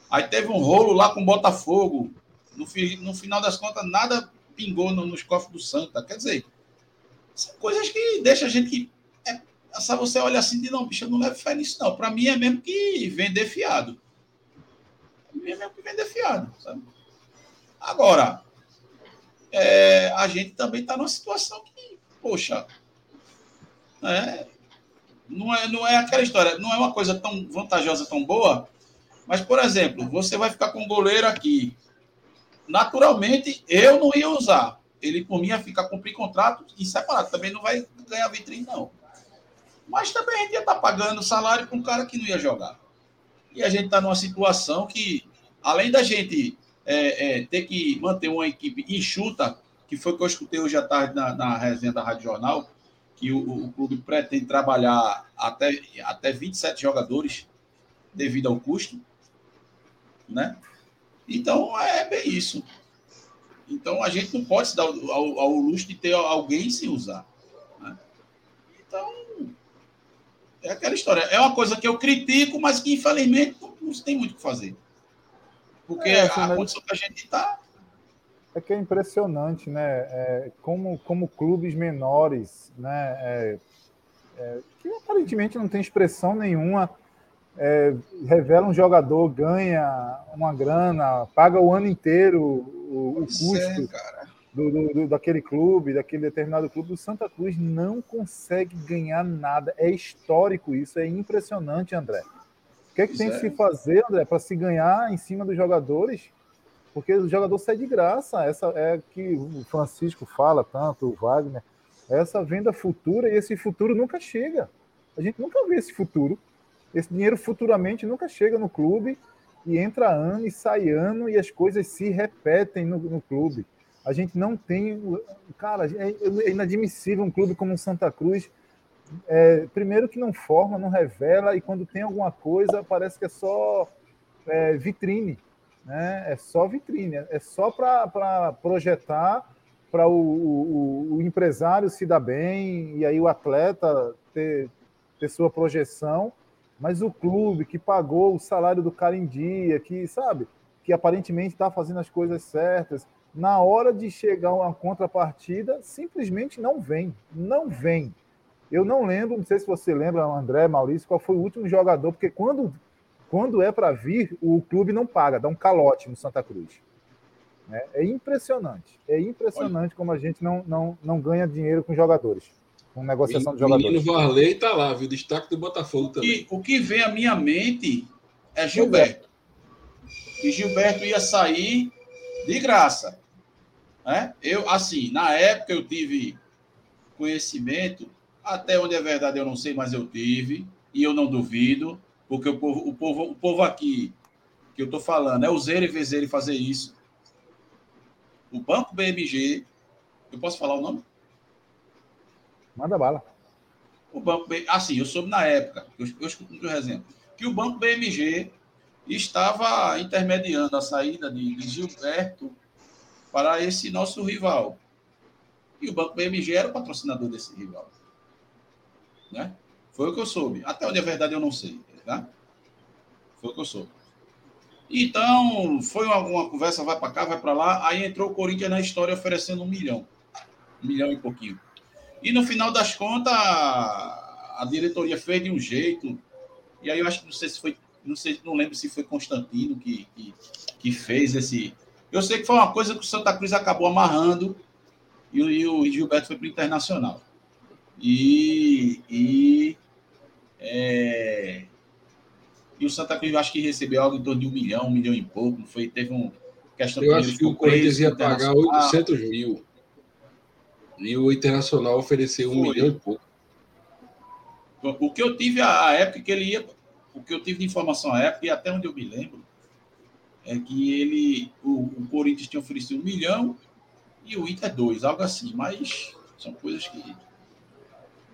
Aí teve um rolo lá com o Botafogo. No, no final das contas, nada pingou no, nos cofres do Santa. Quer dizer, são coisas que deixam a gente que. É, só você olha assim de não, bicho, eu não levo fé nisso, não. Para mim é mesmo que vender fiado. Mim é mesmo que vender fiado, sabe? Agora, é, a gente também está numa situação que, poxa, é, não, é, não é aquela história, não é uma coisa tão vantajosa, tão boa, mas, por exemplo, você vai ficar com um goleiro aqui. Naturalmente, eu não ia usar. Ele, por mim, ia ficar cumprir contrato e separado. Também não vai ganhar vitrine, não. Mas também a gente ia estar tá pagando salário para um cara que não ia jogar. E a gente está numa situação que, além da gente é, é, ter que manter uma equipe enxuta, que foi o que eu escutei hoje à tarde na, na resenha da Rádio Jornal, que o, o, clube pretende trabalhar até, até 27 jogadores devido ao custo, né? Então é bem isso. Então a gente não pode se dar ao, ao, luxo de ter alguém sem usar. Né? Então é aquela história. É uma coisa que eu critico, mas que infelizmente não, não tem muito o que fazer. Porque é, assim, a condição que a gente está. É que é impressionante, né? É, como, como clubes menores, né? É, é, que aparentemente não tem expressão nenhuma, é, revela um jogador, ganha uma grana, paga o ano inteiro o, o é, custo do, do, do, daquele clube, daquele determinado clube. O Santa Cruz não consegue ganhar nada. É histórico isso, é impressionante, André. O que, é que tem que se fazer, André, para se ganhar em cima dos jogadores? Porque o jogador sai de graça. Essa é que o Francisco fala tanto, o Wagner. Essa venda futura e esse futuro nunca chega. A gente nunca vê esse futuro. Esse dinheiro futuramente nunca chega no clube e entra ano e sai ano e as coisas se repetem no, no clube. A gente não tem. Cara, é, é inadmissível um clube como o Santa Cruz é, primeiro que não forma, não revela, e quando tem alguma coisa, parece que é só é, vitrine. Né? É só vitrine, é só para projetar para o, o, o, empresário se dar bem e aí o atleta ter, ter sua projeção, mas o clube que pagou o salário do cara em dia, que sabe, que aparentemente está fazendo as coisas certas, na hora de chegar uma contrapartida, simplesmente não vem, não vem. Eu não lembro, não sei se você lembra, André, Maurício, qual foi o último jogador, porque quando, quando é para vir, o clube não paga, dá um calote no Santa Cruz. É, é impressionante. É impressionante Olha. como a gente não, não, não ganha dinheiro com jogadores, com negociação o de jogadores. O Varley está lá, viu? Destaque do Botafogo também. E, o que vem à minha mente é Gilberto. E Gilberto ia sair de graça. Né? Eu, assim, na época eu tive conhecimento até onde é verdade eu não sei, mas eu tive, e eu não duvido, porque o povo, o povo, o povo aqui que eu estou falando é o Zero e fazer isso. O Banco BMG, eu posso falar o nome? Manda bala. O Banco assim, eu soube na época, eu, eu escuto muito exemplo, que o Banco BMG estava intermediando a saída de, de Gilberto para esse nosso rival. E o Banco BMG era o patrocinador desse rival. Né? Foi o que eu soube. Até onde é verdade eu não sei. Tá? Foi o que eu soube. Então, foi uma, conversa, vai para cá, vai para lá. Aí entrou o Corinthians na história oferecendo um milhão. Um milhão e pouquinho. E no final das contas, a diretoria fez de um jeito. E aí eu acho que não sei se foi. Não, sei, não lembro se foi Constantino que, que, que fez esse. Eu sei que foi uma coisa que o Santa Cruz acabou amarrando e, e o Gilberto foi para o Internacional. E, e é, e o Santa Cruz, eu acho que recebeu algo em torno de um milhão, um milhão e pouco. Não foi? Teve um questão Eu acho que o Corinthians ia pagar 800 mil. E o Internacional ofereceu um milhão e pouco. O que eu tive à época que ele ia. O que eu tive de informação à época, e até onde eu me lembro, é que ele. O, o Corinthians tinha oferecido um milhão e o Inter dois, algo assim, mas são coisas que.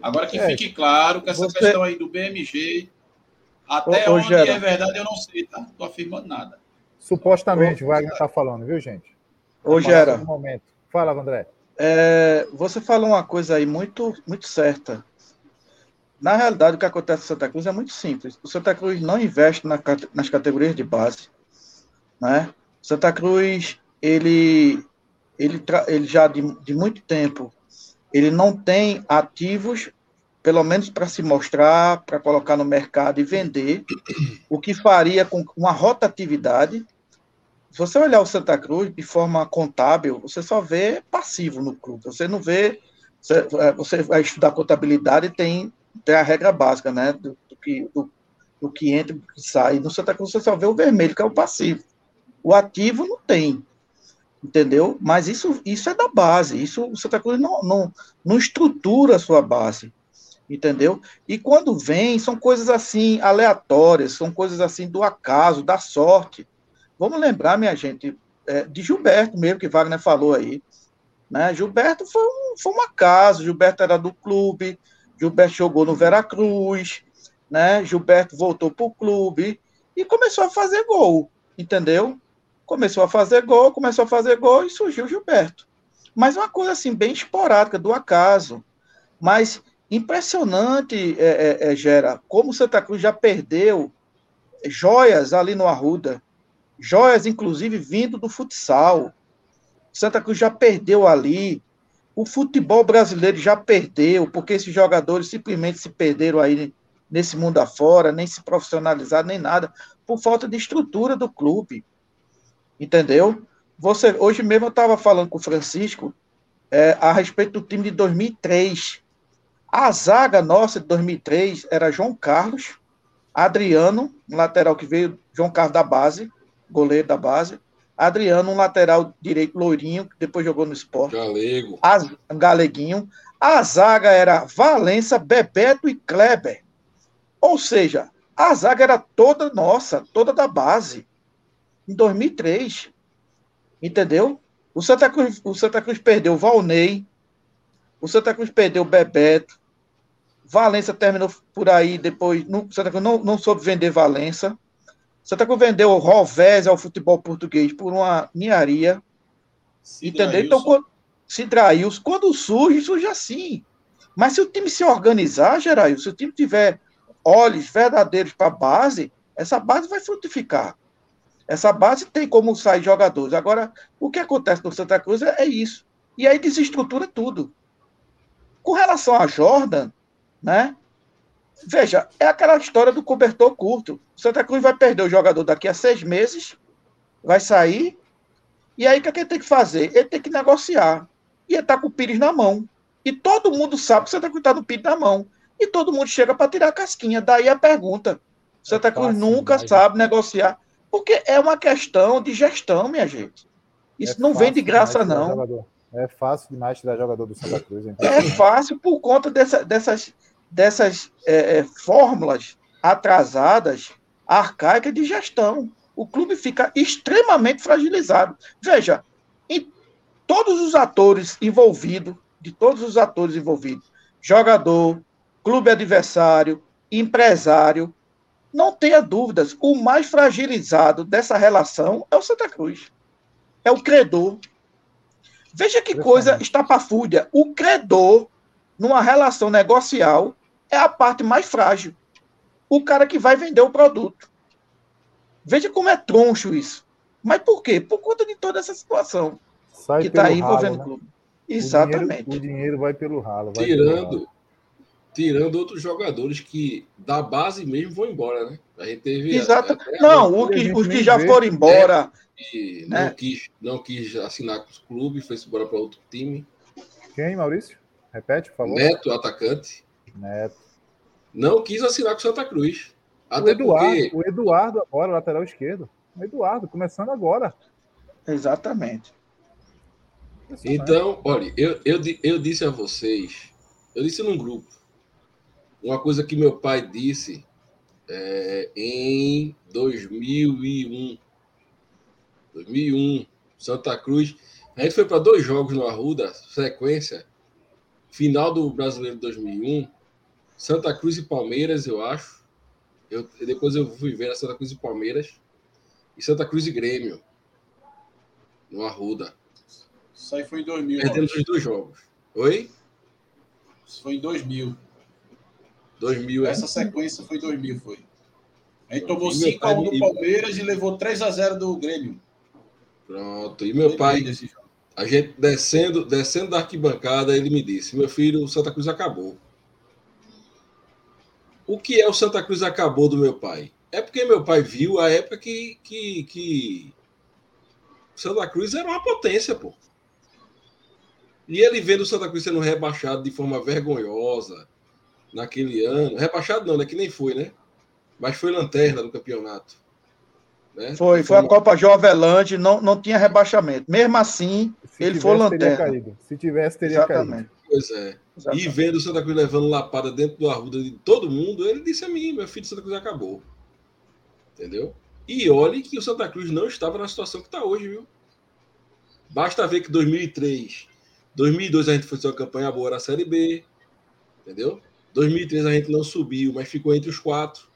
Agora que é, fique claro que essa você... questão aí do BMG até ô, onde é verdade, eu não sei, tá? Tô afirmando nada. Supostamente, o Wagner tá falando, viu, gente? Ô, tá Gera. Um momento. Fala, André. É, você falou uma coisa aí muito, muito certa. Na realidade, o que acontece no Santa Cruz é muito simples. O Santa Cruz não investe na, nas categorias de base. Né? Santa Cruz, ele, ele, ele já de, de muito tempo, ele não tem ativos pelo menos para se mostrar, para colocar no mercado e vender, o que faria com uma rotatividade. Se você olhar o Santa Cruz de forma contábil, você só vê passivo no clube, você não vê. Você, é, vai estudar contabilidade e tem, tem a regra básica, né? Do, do que, do, do, que entra e sai. No Santa Cruz você só vê o vermelho, que é o passivo. O ativo não tem entendeu? Mas isso, isso é da base, isso o Santa Cruz não, não, não estrutura a sua base entendeu? E quando vem, são coisas assim aleatórias, são coisas assim do acaso, da sorte. Vamos lembrar, minha gente, é, de Gilberto mesmo, que Wagner falou aí. Né? Gilberto foi um, foi um acaso, Gilberto era do clube, Gilberto jogou no Veracruz, né? Gilberto voltou para o clube e começou a fazer gol, entendeu? Começou a fazer gol, começou a fazer gol e surgiu Gilberto. Mas uma coisa assim, bem esporádica, do acaso. Mas Impressionante, é, é, é, Gera, como Santa Cruz já perdeu joias ali no Arruda, joias, inclusive, vindo do futsal. Santa Cruz já perdeu ali. O futebol brasileiro já perdeu, porque esses jogadores simplesmente se perderam aí nesse mundo afora, nem se profissionalizaram, nem nada, por falta de estrutura do clube. Entendeu? Você, hoje mesmo eu estava falando com o Francisco é, a respeito do time de 2003. A zaga nossa de 2003 era João Carlos, Adriano, um lateral que veio, João Carlos da base, goleiro da base, Adriano, um lateral direito loirinho, que depois jogou no esporte. Galego. um galeguinho. A zaga era Valença, Bebeto e Kleber. Ou seja, a zaga era toda nossa, toda da base. Em 2003. Entendeu? O Santa Cruz, o Santa Cruz perdeu o Valnei. O Santa Cruz perdeu o Bebeto. Valença terminou por aí depois. Não, Santa Cruz não, não soube vender Valença. Santa Cruz vendeu o Rovés ao futebol português por uma ninharia. entendeu? Então, quando, se traiu. Quando surge, surge assim. Mas se o time se organizar, Gerail, se o time tiver olhos verdadeiros para a base, essa base vai frutificar. Essa base tem como sair jogadores. Agora, o que acontece no Santa Cruz é, é isso. E aí desestrutura tudo. Com relação a Jordan, né? Veja, é aquela história do cobertor curto. O Santa Cruz vai perder o jogador daqui a seis meses, vai sair, e aí o que, é que ele tem que fazer? Ele tem que negociar. E ele está com o Pires na mão. E todo mundo sabe que o Santa Cruz está no Pires na mão. E todo mundo chega para tirar a casquinha. Daí a pergunta. O Santa é Cruz nunca sabe negociar. Porque é uma questão de gestão, minha gente. Isso é não vem de graça, não. É fácil demais tirar jogador do Santa Cruz. Então. É fácil por conta dessa, dessas dessas é, é, fórmulas atrasadas, arcaicas de gestão. O clube fica extremamente fragilizado. Veja, em todos os atores envolvidos, de todos os atores envolvidos, jogador, clube adversário, empresário, não tenha dúvidas, o mais fragilizado dessa relação é o Santa Cruz. É o credor. Veja que coisa estapafúrdia. O credor, numa relação negocial, é a parte mais frágil. O cara que vai vender o produto. Veja como é troncho isso. Mas por quê? Por conta de toda essa situação Sai que está aí envolvendo né? o clube. Exatamente. O dinheiro, o dinheiro, vai pelo ralo. Vai tirando, pelo ralo. Tirando outros jogadores que da base mesmo vão embora, né? A gente teve. Exato. Não, o que, os que já vê. foram embora. É, né? não, quis, não quis assinar com os clubes, foi embora para outro time. Quem, Maurício? Repete, por favor. Neto, atacante. Neto. Não quis assinar com Santa Cruz. Até o Eduardo, porque... o Eduardo agora, lateral esquerdo. O Eduardo, começando agora. Exatamente. Então, olha, eu, eu, eu disse a vocês, eu disse num grupo, uma coisa que meu pai disse é, em 2001. 2001, Santa Cruz. A gente foi para dois jogos no Arruda, sequência. Final do Brasileiro de 2001, Santa Cruz e Palmeiras, eu acho. Eu, depois eu fui ver a Santa Cruz e Palmeiras. E Santa Cruz e Grêmio. No Arruda. Isso aí foi em 2000. Perdemos os dois jogos. Oi? Isso foi em 2000. 2000, é. Essa sequência foi 2000, foi. A gente tomou 5x1 do Palmeiras e levou 3x0 do Grêmio. Pronto. E meu pai, a gente descendo, descendo da arquibancada, ele me disse: Meu filho, o Santa Cruz acabou. O que é o Santa Cruz acabou do meu pai? É porque meu pai viu a época que, que, que Santa Cruz era uma potência, pô. E ele vendo o Santa Cruz sendo rebaixado de forma vergonhosa naquele ano. Rebaixado não, né? Que nem foi, né? Mas foi lanterna do campeonato. Né? Foi, foi a Copa Jovelândia, não, não tinha rebaixamento. Mesmo assim, Se ele tivesse, foi lanterna. Se tivesse, teria Exatamente. caído. Pois é. Exatamente. E vendo o Santa Cruz levando lapada dentro do arruda de todo mundo, ele disse a mim: meu filho, Santa Cruz acabou. Entendeu? E olhe que o Santa Cruz não estava na situação que está hoje, viu? Basta ver que 2003, 2002 a gente fez uma campanha boa na Série B, entendeu? 2003 a gente não subiu, mas ficou entre os quatro.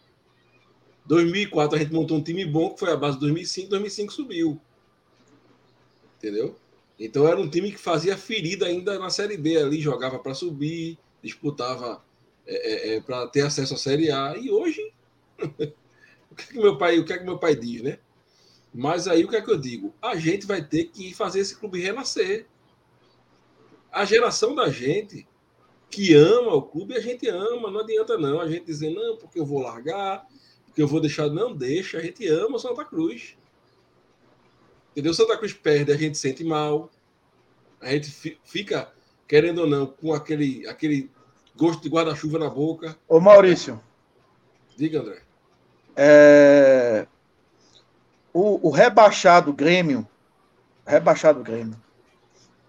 2004 a gente montou um time bom, que foi a base de 2005, 2005 subiu. Entendeu? Então era um time que fazia ferida ainda na Série B ali, jogava para subir, disputava é, é, é para ter acesso à Série A. E hoje, o que, é que meu pai, o que é que meu pai diz, né? Mas aí o que é que eu digo? A gente vai ter que fazer esse clube renascer. A geração da gente que ama o clube, a gente ama, não adianta não a gente dizer não, porque eu vou largar, porque eu vou deixar, não deixa, a gente ama o Santa Cruz. Entendeu? Santa Cruz perde, a gente sente mal. A gente fica, querendo ou não, com aquele, aquele gosto de guarda-chuva na boca. Ô, Maurício. Diga, André. É... O, o rebaixado Grêmio, rebaixado Grêmio,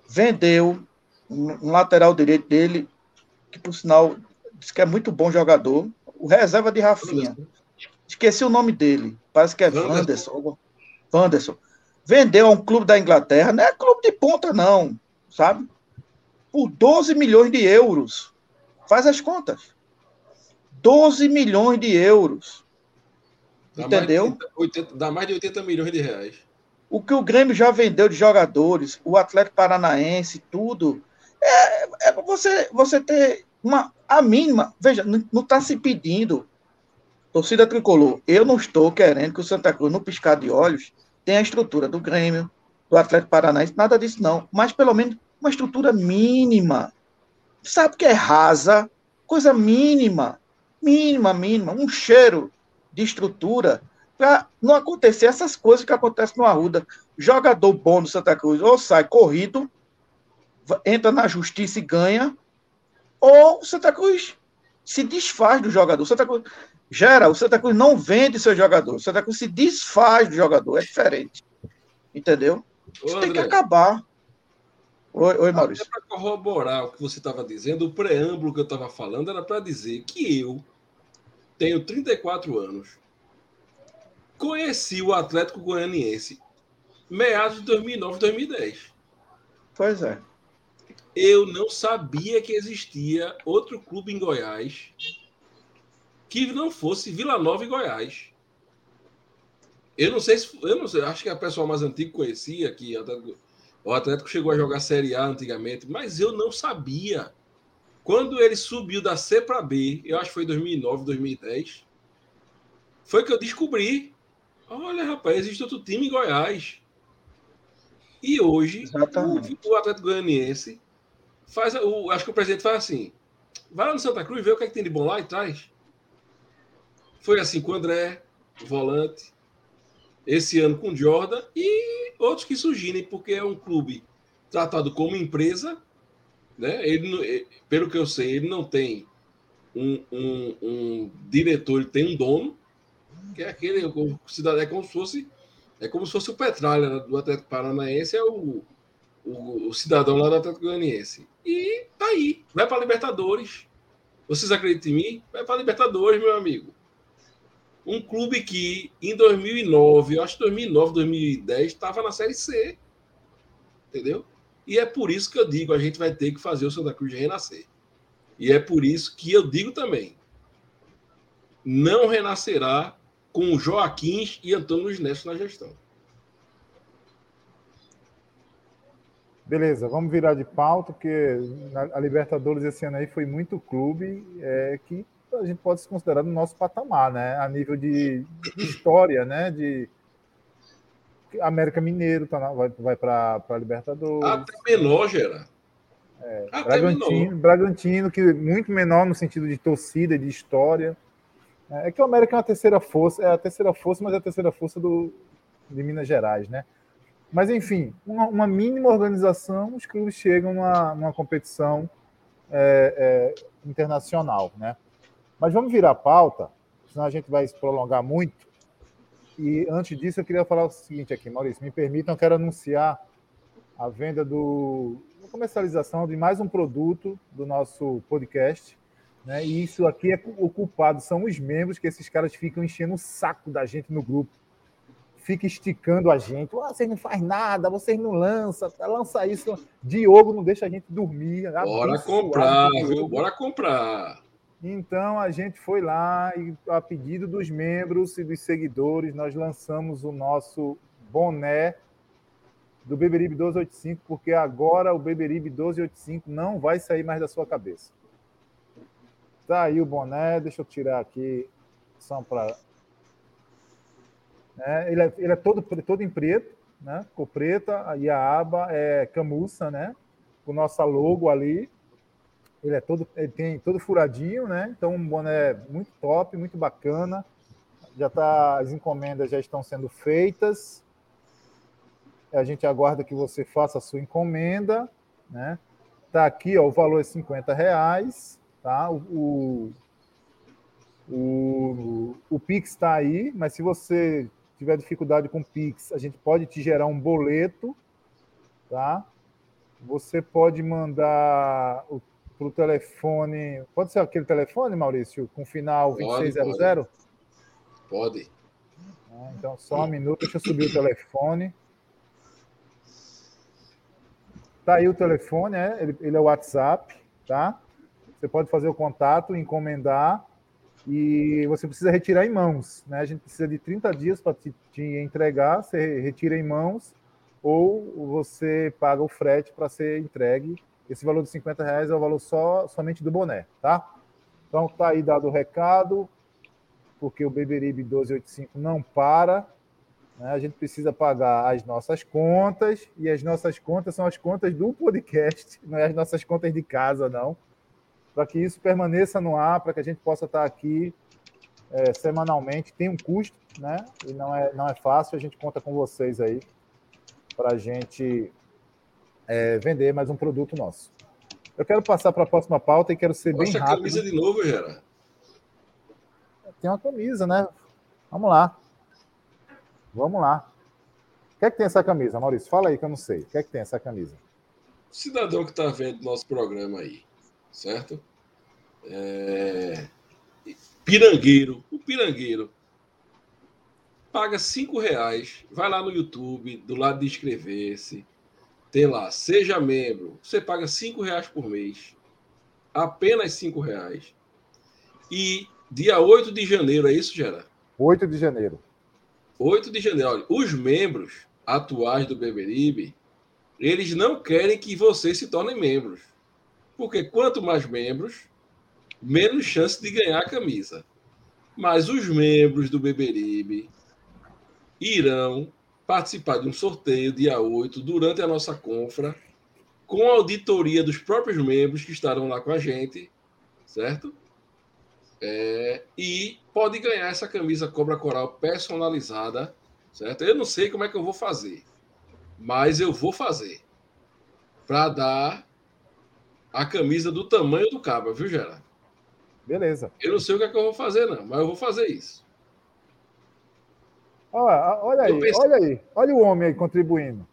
vendeu um lateral direito dele, que por sinal diz que é muito bom jogador, o reserva de Rafinha. Esqueci o nome dele, parece que é Wanderson. Wanderson vendeu a um clube da Inglaterra, não é clube de ponta, não, sabe? Por 12 milhões de euros. Faz as contas. 12 milhões de euros. Dá Entendeu? Mais 80, dá mais de 80 milhões de reais. O que o Grêmio já vendeu de jogadores, o Atlético Paranaense, tudo. É, é você, você ter uma, a mínima. Veja, não está se pedindo. Torcida tricolor, eu não estou querendo que o Santa Cruz, no piscar de olhos, tem a estrutura do Grêmio, do Atlético Paranaense, nada disso não. Mas pelo menos uma estrutura mínima. Sabe que é rasa? Coisa mínima. Mínima, mínima. Um cheiro de estrutura para não acontecer essas coisas que acontecem no Arruda. Jogador bom do Santa Cruz ou sai corrido, entra na justiça e ganha, ou o Santa Cruz se desfaz do jogador. O Santa Cruz, Gera, o Santa Cruz não vende seu jogador. O Santa Cruz se desfaz do jogador. É diferente. Entendeu? Isso Ô, tem que acabar. Oi, oi Maurício. Para corroborar o que você estava dizendo, o preâmbulo que eu estava falando era para dizer que eu tenho 34 anos. Conheci o Atlético Goianiense meados de 2009, 2010. Pois é. Eu não sabia que existia outro clube em Goiás que não fosse Vila Nova e Goiás. Eu não sei se. Eu não sei, acho que a pessoa mais antiga conhecia, que, O Atlético chegou a jogar Série A antigamente, mas eu não sabia. Quando ele subiu da C para B, eu acho que foi 2009, 2010, foi que eu descobri. Olha, rapaz, existe outro time em Goiás. E hoje, o, o, Atlético Goianiense faz. O, acho que o presidente faz assim: vai lá no Santa Cruz, vê o que, é que tem de bom lá e traz. Foi assim com o André, volante. Esse ano com o Jordan e outros que surgirem, porque é um clube tratado como empresa. Né? Ele, pelo que eu sei, ele não tem um, um, um diretor, ele tem um dono, que é aquele cidadão, é como se fosse é como se fosse o Petralha né, do Atlético Paranaense, é o, o, o cidadão lá do Atlético Goianiense. E tá aí, vai para Libertadores. Vocês acreditam em mim? Vai para Libertadores, meu amigo. Um clube que em 2009, eu acho que 2009, 2010, estava na Série C. Entendeu? E é por isso que eu digo, a gente vai ter que fazer o Santa Cruz renascer. E é por isso que eu digo também, não renascerá com Joaquim e Antônio Luiz Neto na gestão. Beleza, vamos virar de pauta, porque a Libertadores esse ano aí foi muito clube é, que a gente pode se considerar no nosso patamar, né? A nível de, história, né? De América Mineiro tá na, vai, vai para a Libertadores. Até menor, Gera. É, Bragantino, menor. Bragantino, que muito menor no sentido de torcida, de história. É, é que o América é uma terceira força, é a terceira força, mas é a terceira força do, de Minas Gerais, né? Mas, enfim, uma, uma mínima organização, os clubes chegam numa, numa competição é, é, internacional, né? Mas vamos virar a pauta, senão a gente vai se prolongar muito. E antes disso, eu queria falar o seguinte aqui, Maurício, me permitam, eu quero anunciar a venda do a comercialização de mais um produto do nosso podcast. Né? E isso aqui é o culpado, são os membros que esses caras ficam enchendo o saco da gente no grupo fica esticando a gente. Ah, vocês não faz nada, vocês não lançam, lança isso. Diogo não deixa a gente dormir. Bora comprar, viu? Bora comprar. Então a gente foi lá e, a pedido dos membros e dos seguidores, nós lançamos o nosso boné do Beberibe 1285, porque agora o Beberibe 1285 não vai sair mais da sua cabeça. Tá aí o boné, deixa eu tirar aqui só para né? Ele, é, ele é todo, todo em preto, né? cor preta, e a aba é camuça, né? o nosso logo ali. Ele é todo, ele tem todo furadinho, né? Então um boné muito top, muito bacana. Já tá, as encomendas já estão sendo feitas. A gente aguarda que você faça a sua encomenda, né? Tá aqui, ó, o valor é 50 reais, tá? O, o, o, o Pix está aí, mas se você tiver dificuldade com Pix, a gente pode te gerar um boleto, tá? Você pode mandar para o telefone. Pode ser aquele telefone, Maurício, com final 2600? Pode. pode. Ah, então, só um minuto, deixa eu subir o telefone. Tá aí o telefone, é, ele, ele é o WhatsApp, tá? Você pode fazer o contato, encomendar e você precisa retirar em mãos. Né? A gente precisa de 30 dias para te, te, entregar, você retira em mãos, ou você paga o frete para ser entregue. Esse valor de 50 reais é o valor só somente do boné, tá? Então tá aí dado o recado, porque o Beberibe 1285 não para. Né? A gente precisa pagar as nossas contas, e as nossas contas são as contas do podcast, não é as nossas contas de casa, não para que isso permaneça no ar, para que a gente possa estar aqui é, semanalmente. Tem um custo, né? E não é, não é fácil. A gente conta com vocês aí para a gente é, vender mais um produto nosso. Eu quero passar para a próxima pauta e quero ser Nossa, bem rápido. camisa de novo, Gera. Tem uma camisa, né? Vamos lá. Vamos lá. O que é que tem essa camisa, Maurício? Fala aí que eu não sei. O que é que tem essa camisa? cidadão que está vendo nosso programa aí certo? É... Pirangueiro, o pirangueiro paga cinco reais, vai lá no YouTube, do lado de inscrever-se, tem lá, seja membro, você paga cinco reais por mês, apenas cinco reais. E dia 8 de janeiro, é isso, Gera? 8 de janeiro. 8 de janeiro. Olha, os membros atuais do Beberibe eles não querem que vocês se tornem membros. Porque quanto mais membros, menos chance de ganhar a camisa. Mas os membros do Beberibe irão participar de um sorteio dia 8, durante a nossa confra, com a auditoria dos próprios membros que estarão lá com a gente, certo? É, e pode ganhar essa camisa Cobra Coral personalizada, certo? Eu não sei como é que eu vou fazer, mas eu vou fazer para dar a camisa do tamanho do cabo, viu, Gerard? Beleza. Eu não sei o que, é que eu vou fazer, não, mas eu vou fazer isso. Olha, olha aí, pensei... olha aí, olha o homem aí contribuindo.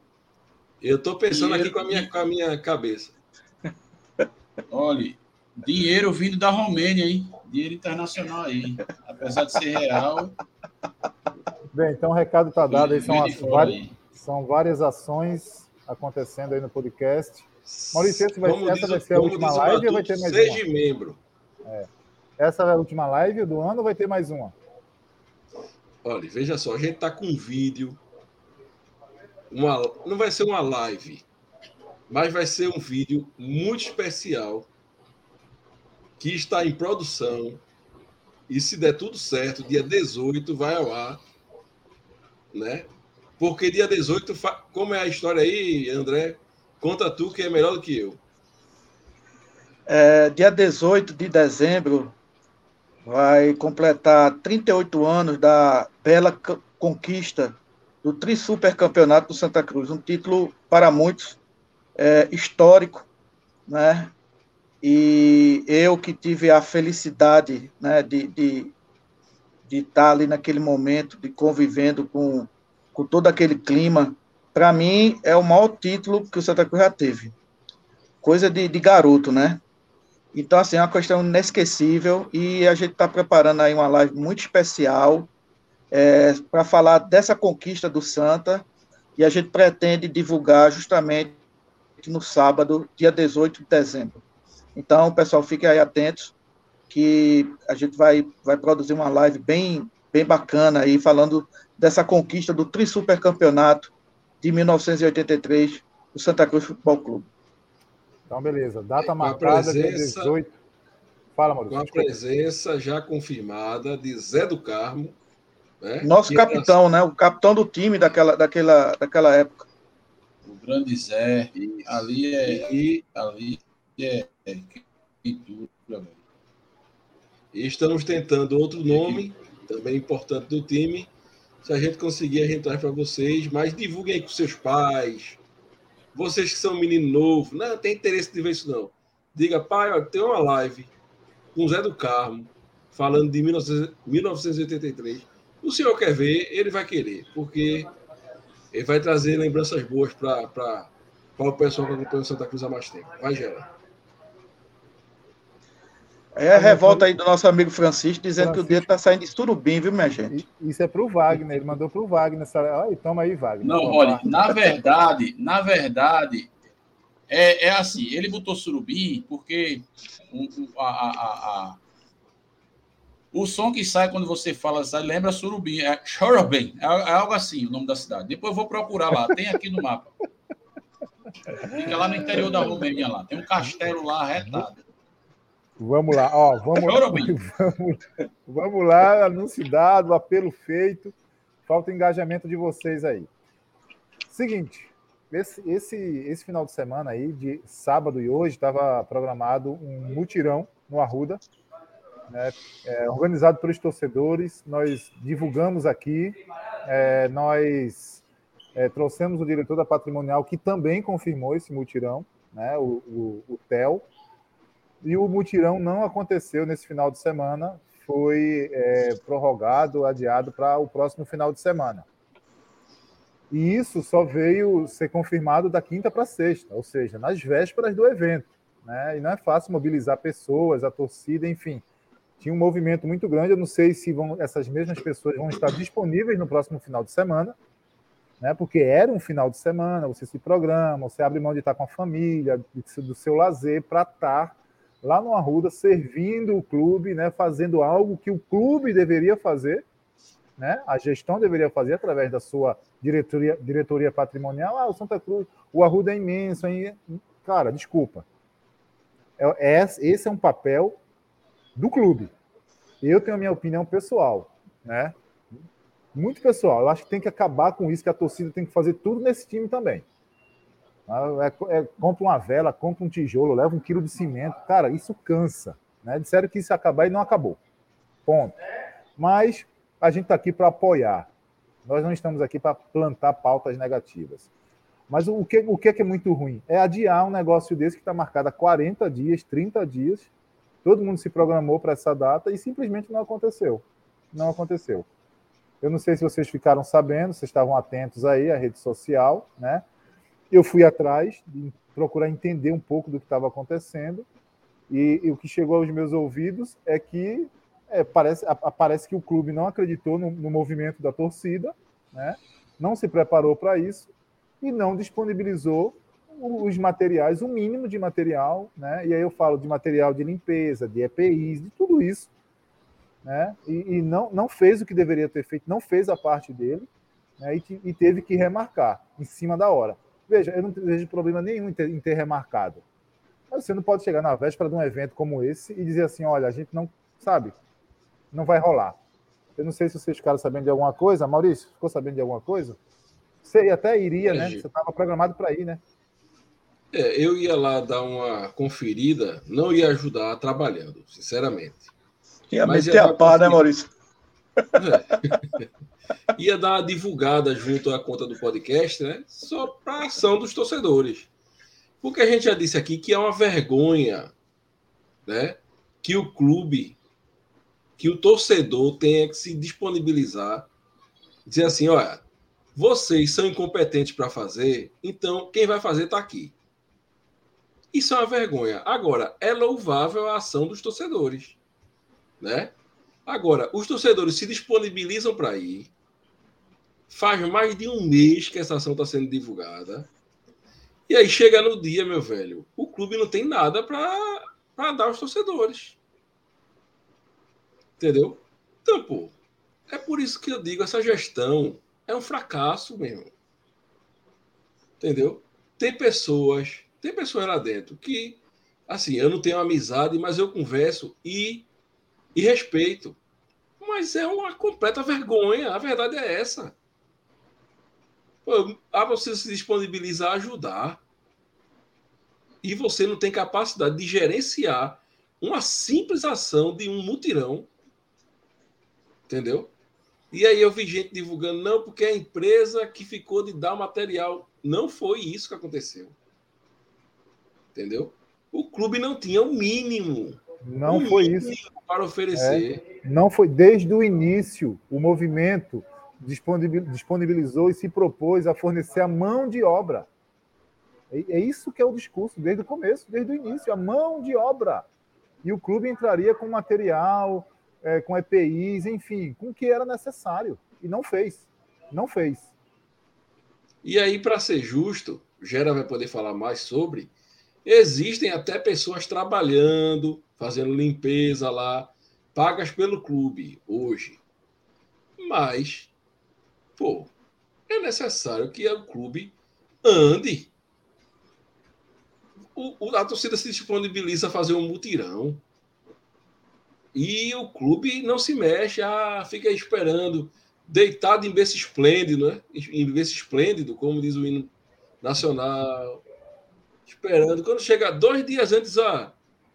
Eu estou pensando dinheiro, aqui com a, minha, com a minha cabeça. Olha, dinheiro vindo da Romênia, hein? Dinheiro internacional aí. Apesar de ser real. Bem, então o recado está dado aí. São, as, várias, são várias ações acontecendo aí no podcast. Maurício, essa vai, essa vai ser a última live ou vai ter mais seja uma? membro. É. Essa é a última live do ano ou vai ter mais uma? Olha, veja só, a gente está com um vídeo. Uma, não vai ser uma live, mas vai ser um vídeo muito especial que está em produção. E se der tudo certo, dia 18 vai ao ar, né? Porque dia 18, como é a história aí, André? Conta tu que é melhor do que eu. É, dia 18 de dezembro vai completar 38 anos da bela conquista do Tri-Super Campeonato do Santa Cruz, um título para muitos é, histórico, né? E eu que tive a felicidade né, de, de, de estar ali naquele momento, de convivendo com, com todo aquele clima, para mim é o maior título que o Santa Cruz já teve. Coisa de, de garoto, né? Então, assim, é uma questão inesquecível e a gente está preparando aí uma live muito especial é, para falar dessa conquista do Santa e a gente pretende divulgar justamente no sábado, dia 18 de dezembro. Então, pessoal, fiquem aí atentos que a gente vai, vai produzir uma live bem, bem bacana aí, falando dessa conquista do Tri Super Campeonato de 1983 do Santa Cruz Futebol Clube. Então, beleza. Data marcada, presença, dia 18. Fala, Maurício. Com a presença já confirmada de Zé do Carmo. Né? Nosso capitão, né? O capitão do time daquela, daquela, daquela época. O grande Zé. Ali é. E, ali é. é e estamos tentando outro nome, também importante do time. Se a gente conseguir, a gente traz para vocês. Mas divulguem aí com seus pais, vocês que são menino novo, não tem interesse de ver isso não. Diga, pai, ó, tem uma live com o Zé do Carmo falando de 1983. O senhor quer ver, ele vai querer, porque ele vai trazer lembranças boas para o pessoal que acompanha o Santa Cruz há mais tempo. Vai, Gera. É a revolta aí do nosso amigo Francisco, dizendo Francisco. que o dedo tá saindo de surubim, viu, minha gente? Isso é pro Wagner, ele mandou pro Wagner. Olha, toma aí, Wagner. Não, olha, na verdade, na verdade, é, é assim, ele botou surubim porque a, a, a, o som que sai quando você fala sai, lembra surubim, é Chorobim, é, é algo assim o nome da cidade. Depois eu vou procurar lá, tem aqui no mapa. Fica lá no interior da Romênia lá, tem um castelo lá arretado. Vamos lá, ó, vamos, vamos, vamos lá, anúncio dado, apelo feito. Falta engajamento de vocês aí. Seguinte, esse, esse, esse final de semana aí, de sábado e hoje, estava programado um mutirão no Arruda, né, é, organizado pelos torcedores. Nós divulgamos aqui, é, nós é, trouxemos o diretor da Patrimonial, que também confirmou esse mutirão, né, o, o, o TEL. E o mutirão não aconteceu nesse final de semana, foi é, prorrogado, adiado para o próximo final de semana. E isso só veio ser confirmado da quinta para sexta, ou seja, nas vésperas do evento. Né? E não é fácil mobilizar pessoas, a torcida, enfim. Tinha um movimento muito grande. Eu não sei se vão, essas mesmas pessoas vão estar disponíveis no próximo final de semana, né? porque era um final de semana, você se programa, você abre mão de estar com a família, do seu lazer, para estar lá no Arruda, servindo o clube, né, fazendo algo que o clube deveria fazer, né? A gestão deveria fazer através da sua diretoria, diretoria patrimonial. Ah, o Santa Cruz, o Arruda é imenso. Hein? Cara, desculpa. É, é, esse é um papel do clube. Eu tenho a minha opinião pessoal, né? Muito pessoal. Eu acho que tem que acabar com isso, que a torcida tem que fazer tudo nesse time também. É, é, compra uma vela, compra um tijolo, leva um quilo de cimento. Cara, isso cansa. Né? Disseram que isso ia acabar e não acabou. Ponto. Mas a gente está aqui para apoiar. Nós não estamos aqui para plantar pautas negativas. Mas o que, o que é muito ruim? É adiar um negócio desse que está marcado há 40 dias, 30 dias. Todo mundo se programou para essa data e simplesmente não aconteceu. Não aconteceu. Eu não sei se vocês ficaram sabendo, vocês estavam atentos aí à rede social, né? Eu fui atrás de procurar entender um pouco do que estava acontecendo e, e, o que chegou aos meus ouvidos é que é, parece, a, parece que o clube não acreditou no, no movimento da torcida, né? não se preparou para isso e não disponibilizou os materiais, o mínimo de material, né? E aí eu falo de material de limpeza, de EPIs, de tudo isso, né? E, e não, não fez o que deveria ter feito, não fez a parte dele, né? E, e, teve que remarcar em cima da hora. Veja, eu não vejo problema nenhum em ter, em ter remarcado. Mas você não pode chegar na véspera de um evento como esse e dizer assim, olha, a gente não sabe, não vai rolar. Eu não sei se vocês ficaram sabendo de alguma coisa. Maurício, ficou sabendo de alguma coisa? Você até iria, né? Você estava programado para ir, né? É, eu ia lá dar uma conferida, não ia ajudar trabalhando, sinceramente. Ia Mas meter ia a pá, né, Maurício? É. ia dar uma divulgada junto à conta do podcast, né? Só para ação dos torcedores. Porque a gente já disse aqui que é uma vergonha, né? Que o clube, que o torcedor tenha que se disponibilizar, dizer assim, olha, vocês são incompetentes para fazer, então quem vai fazer está aqui. Isso é uma vergonha. Agora, é louvável a ação dos torcedores, né? Agora, os torcedores se disponibilizam para ir. Faz mais de um mês que essa ação está sendo divulgada. E aí chega no dia, meu velho, o clube não tem nada para dar aos torcedores. Entendeu? Então, pô, é por isso que eu digo, essa gestão é um fracasso mesmo. Entendeu? Tem pessoas, tem pessoas lá dentro que, assim, eu não tenho amizade, mas eu converso e, e respeito. Mas é uma completa vergonha, a verdade é essa. Pô, a você se disponibilizar a ajudar e você não tem capacidade de gerenciar uma simples ação de um mutirão. Entendeu? E aí eu vi gente divulgando, não, porque a empresa que ficou de dar material. Não foi isso que aconteceu. Entendeu? O clube não tinha o mínimo. Não o foi isso. Para oferecer. É, não foi. Desde o início, o movimento disponibilizou e se propôs a fornecer a mão de obra. É, é isso que é o discurso, desde o começo, desde o início, a mão de obra. E o clube entraria com material, é, com EPIs, enfim, com o que era necessário. E não fez. Não fez. E aí, para ser justo, o Gera vai poder falar mais sobre. Existem até pessoas trabalhando, fazendo limpeza lá, pagas pelo clube hoje. Mas, pô, é necessário que o clube ande o, a torcida se disponibiliza a fazer um mutirão. E o clube não se mexe, ah, fica esperando, deitado em berço esplêndido, né? Em berço esplêndido, como diz o hino nacional. Esperando. Quando chega dois dias antes, ah,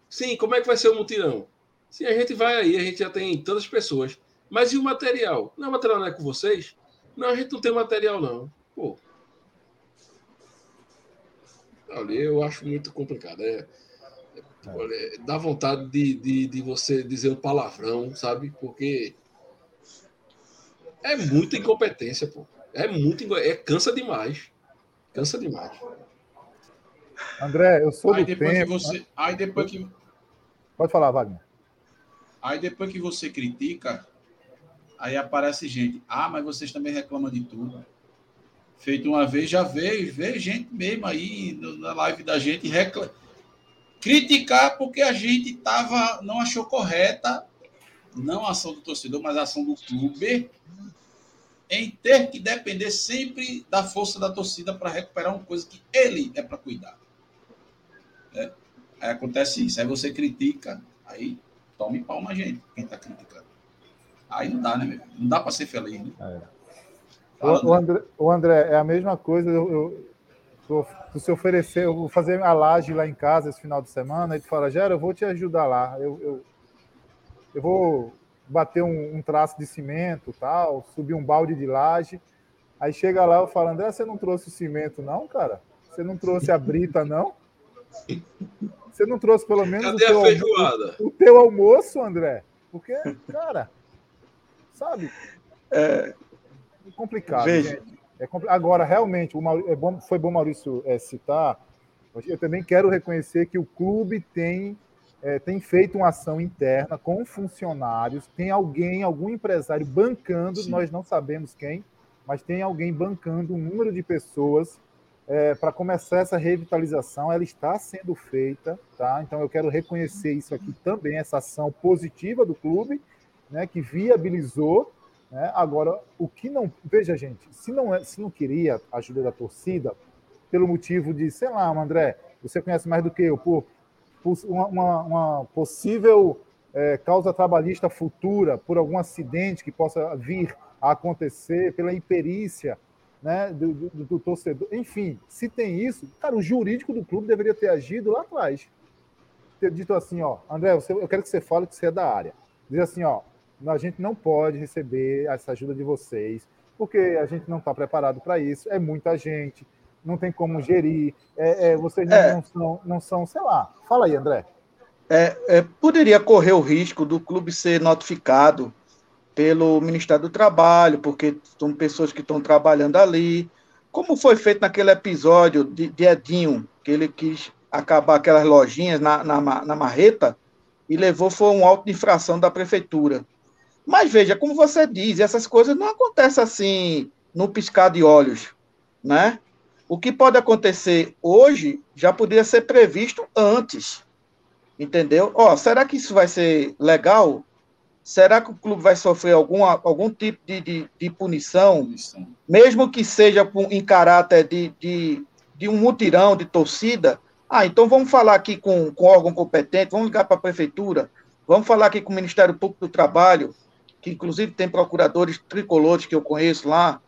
sim, como é que vai ser o mutirão? Sim, a gente vai aí, a gente já tem tantas pessoas. Mas e o material? Não, o material não é com vocês? Não, a gente não tem material, não. Pô, ali eu acho muito complicado. É, é, dá vontade de, de, de você dizer um palavrão, sabe? Porque é muita incompetência, pô. É muito. É, cansa demais. Cansa demais. André, eu sou aí do depois tempo... Que você, aí depois que... Pode falar, Wagner. Aí depois que você critica, aí aparece gente. Ah, mas vocês também reclamam de tudo feito uma vez, já veio, veio gente mesmo aí na live da gente recla... criticar porque a gente tava, não achou correta não a ação do torcedor, mas a ação do clube em ter que depender sempre da força da torcida para recuperar uma coisa que ele é para cuidar. Aí acontece isso. Aí você critica, aí tome palma, gente, quem está criticando. Aí não dá, né, meu? Não dá para ser feliz, né? É. o, o, André, o, André, é a mesma coisa. Eu, eu, tu se oferecer, eu vou fazer a laje lá em casa esse final de semana, e tu fala, Gera, eu vou te ajudar lá. Eu, eu, eu vou bater um, um, traço de cimento, tal, subir um balde de laje. Aí chega lá, eu falo, André, você não trouxe o cimento, não, cara? Você não trouxe a brita, não? Você não trouxe pelo menos Cadê o, teu almoço, o, teu almoço, André? Porque, cara, sabe? É, é complicado. Veja. É compl... Agora, realmente, o Maur... é bom, foi bom Maurício é, citar. Eu também quero reconhecer que o clube tem é, tem feito uma ação interna com funcionários, tem alguém, algum empresário bancando, Sim. nós não sabemos quem, mas tem alguém bancando um número de pessoas é, para começar essa revitalização. Ela está sendo feita, tá? Então eu quero reconhecer isso aqui também, essa ação positiva do clube, né, que viabilizou. Né? Agora, o que não. Veja, gente, se não, é, se não queria a ajuda da torcida, pelo motivo de, sei lá, André, você conhece mais do que eu, por uma, uma, uma possível é, causa trabalhista futura por algum acidente que possa vir a acontecer, pela imperícia né, do, do, do, torcedor. Enfim, se tem isso, cara, o jurídico do clube deveria ter agido lá atrás. Ter dito assim, ó, André, você, eu quero que você fale que você é da área. Diz assim, ó, a gente não pode receber essa ajuda de vocês, porque a gente não está preparado para isso, é muita gente, não tem como gerir, é, é, vocês é. não, são, não são, sei lá. Fala aí, André. É, é, poderia correr o risco do clube ser notificado pelo Ministério do Trabalho, porque são pessoas que estão trabalhando ali, como foi feito naquele episódio de, de Edinho, que ele quis acabar aquelas lojinhas na, na, na marreta e levou foi um auto de infração da prefeitura. Mas veja, como você diz, essas coisas não acontecem assim no piscar de olhos, né? O que pode acontecer hoje já poderia ser previsto antes. Entendeu? Ó, será que isso vai ser legal? Será que o clube vai sofrer algum, algum tipo de, de, de punição, mesmo que seja em caráter de, de, de, um mutirão de torcida? Ah, então vamos falar aqui com, com órgão competente, vamos ligar para a prefeitura, vamos falar aqui com o Ministério Público do Trabalho, que inclusive tem procuradores tricolores que eu conheço lá.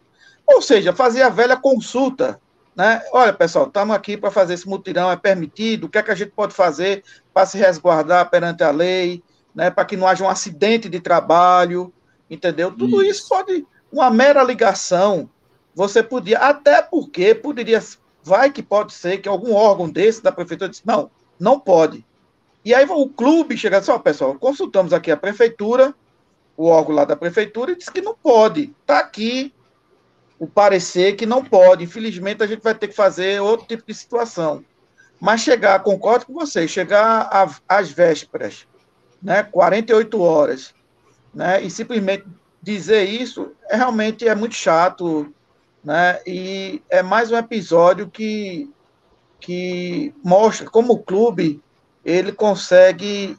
Ou seja, fazer a velha consulta né? Olha, pessoal, estamos aqui para fazer esse mutirão, é permitido, o que é que a gente pode fazer para se resguardar perante a lei, né? para que não haja um acidente de trabalho, entendeu? Tudo isso, isso pode, uma mera ligação, você podia, até porque poderia, vai que pode ser que algum órgão desse da prefeitura disse, não, não pode. E aí o clube chega assim, ó, pessoal, consultamos aqui a prefeitura, o órgão lá da prefeitura, e diz que não pode. Está aqui o parecer que não pode. Infelizmente, a gente vai ter que fazer outro tipo de situação. Mas chegar, concordo com você, chegar às vésperas, né, 48 horas, né, e simplesmente dizer isso, é, realmente é muito chato, né, e é mais um episódio que, que mostra como o clube ele consegue,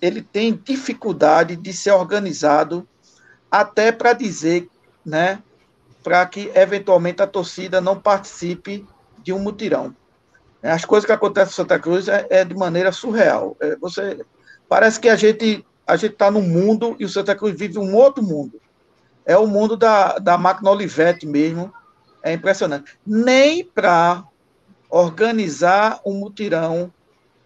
ele tem dificuldade de ser organizado até para dizer, né, para que, eventualmente, a torcida não participe de um mutirão. As coisas que acontecem em Santa Cruz é, é de maneira surreal. É, você Parece que a gente a gente está num mundo e o Santa Cruz vive um outro mundo. É o mundo da, da máquina Olivetti mesmo. É impressionante. Nem para organizar um mutirão